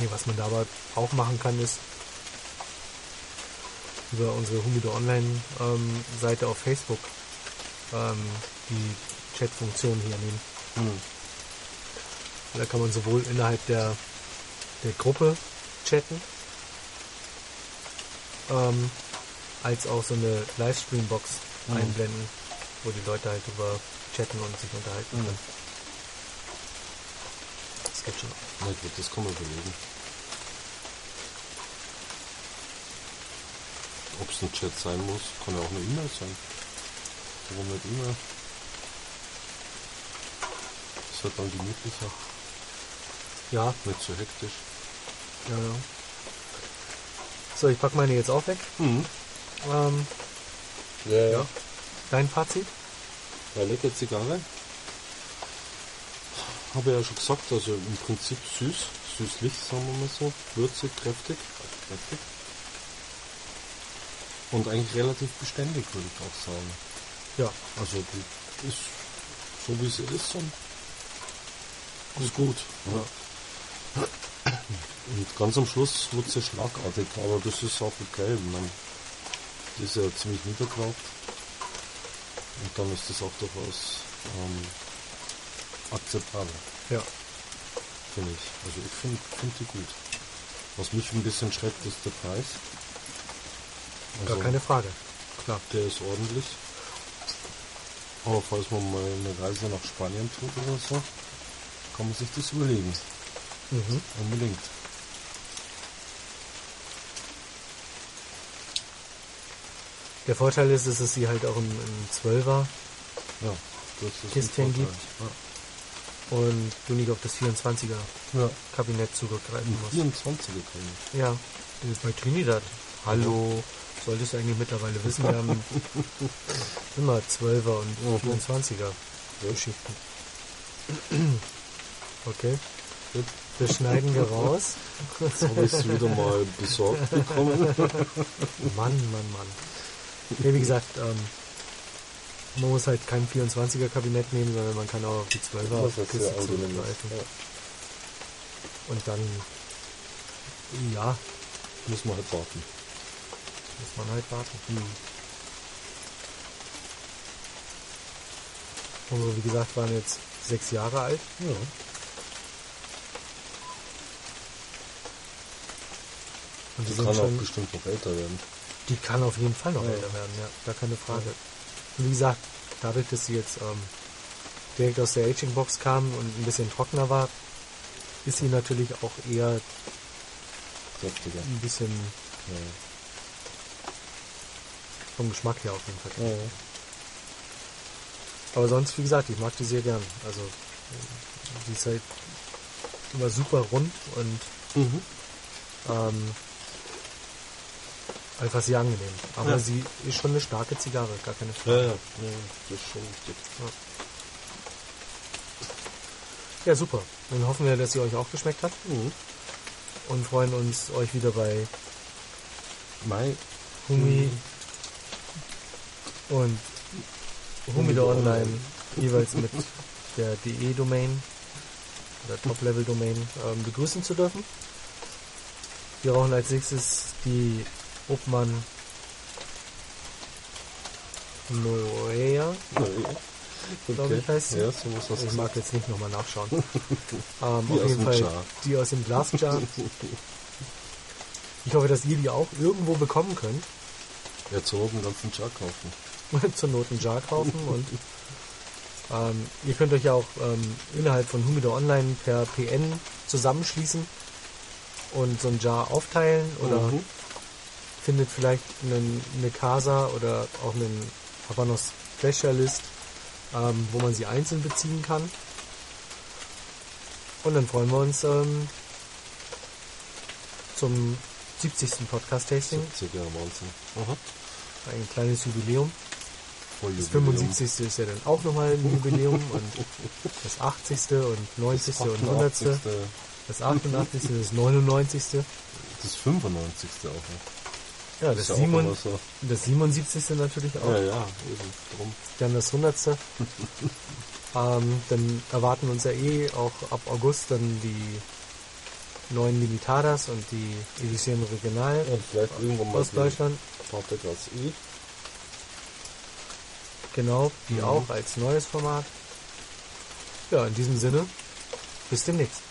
Nee, was man da aber auch machen kann, ist über unsere Humidor Online ähm, auf Facebook ähm, die Chat-Funktion hier nehmen. Mhm. Da kann man sowohl innerhalb der, der Gruppe chatten, ähm, als auch so eine Livestream-Box Mhm. einblenden, wo die Leute halt über chatten und sich unterhalten Mhm. können. Das geht schon. Na gut, das kann man überlegen. Ob es ein Chat sein muss, kann ja auch eine E-Mail sein. Warum nicht E-Mail? Ist halt dann gemütlicher, Ja, nicht so hektisch. ja, ja. So, ich pack meine jetzt auch weg. Mhm. Ähm, Ja, ja. dein Fazit? Ja, lecker Zigarre. Habe ja schon gesagt, also im Prinzip süß, süßlich, sagen wir mal so, würzig, kräftig, kräftig. Und eigentlich relativ beständig, würde ich auch sagen. Ja, Also die ist so wie sie ist und ist gut. Ja. Und ganz am Schluss wird sie schlagartig, aber das ist auch okay. Man, die ist ja ziemlich niedergeraucht. Und dann ist das auch durchaus ähm, akzeptabel, ja. finde ich. Also ich finde find die gut. Was mich ein bisschen schreckt, ist der Preis. Gar keine Frage. Klar. Der ist ordentlich. Aber falls man mal eine Reise nach Spanien tut oder so, kann man sich das überlegen. Mhm. Unbedingt. Der Vorteil ist, dass es sie halt auch im, im 12er Ja, Kistchen gibt. und du nicht auf das 24er Ja. ja. Kabinett zurückgreifen musst. 24er kann ich. Ja, bei Trinidad. Hallo, solltest du eigentlich mittlerweile wissen, wir haben immer 12er und Mhm. 24er Ja. Geschichten. Okay, das schneiden wir raus. Jetzt habe ich es wieder mal besorgt bekommen. Mann, Mann, Mann. Ja, wie gesagt, ähm, man muss halt kein 24er Kabinett nehmen, sondern man kann auch auf die 12er Was jetzt Kiste ist. Ja. Und dann, ja, Muss man halt warten. Muss man halt warten. Unsere, wie gesagt, waren jetzt sechs Jahre alt. Ja. Und die Die sind kann auch schon, bestimmt noch älter werden. die kann auf jeden Fall noch Ja. älter werden, ja, gar keine Frage. Und wie gesagt, dadurch, dass sie jetzt ähm, direkt aus der Aging Box kam und ein bisschen trockener war, ist sie natürlich auch eher Kräftiger. ein bisschen Ja. Vom Geschmack her auf jeden Fall. Ja. Aber sonst, wie gesagt, ich mag die sehr gern. Also, die ist halt immer super rund und Mhm. ähm, einfach sehr angenehm. Aber Ja. sie ist schon eine starke Zigarre, gar keine Ja, Frage. ja, ja, das ist schon richtig. Ja, super. Dann hoffen wir, dass sie euch auch geschmeckt hat. Mhm. und freuen uns, euch wieder bei Mai. Humi und Humide Online jeweils mit der DE-Domain oder Top-Level-Domain ähm, begrüßen zu dürfen. Wir brauchen als nächstes die Obmann Noea, glaube ich, heißt sie. Ja, so muss das Ich mag jetzt nicht nochmal nachschauen. ähm, Die auf aus jeden dem Fall Jar. die aus dem Glasjar. Ich hoffe, dass ihr die auch irgendwo bekommen könnt. Not einen ganzen Jar kaufen. Zur Not einen Jar kaufen und ähm, ihr könnt euch ja auch ähm, innerhalb von Humidor Online per PN zusammenschließen und so ein Jar aufteilen oder Mhm. findet vielleicht einen, eine Casa oder auch einen Habanos Specialist, ähm, wo man sie einzeln beziehen kann. Und dann freuen wir uns ähm, zum 70. Podcast-Tasting. 70er, Wahnsinn. Aha. Ein kleines Jubiläum. Das Jubiläum. 75. ist ja dann auch nochmal ein Jubiläum und das 80. und 90. und 100. 88. Das 88. das 99. Das 95. auch noch. Ja, Das das, ist ja auch 7, immer so. das 77. natürlich auch. Ja, ja, eben drum. Dann das 100. ähm, dann erwarten uns ja eh auch ab August dann die neuen Limitadas und die Edition Regional Und vielleicht irgendwann mal aus Deutschland. Paprikas E. Genau, die Mhm. auch als neues Format. Ja, in diesem Sinne, bis demnächst.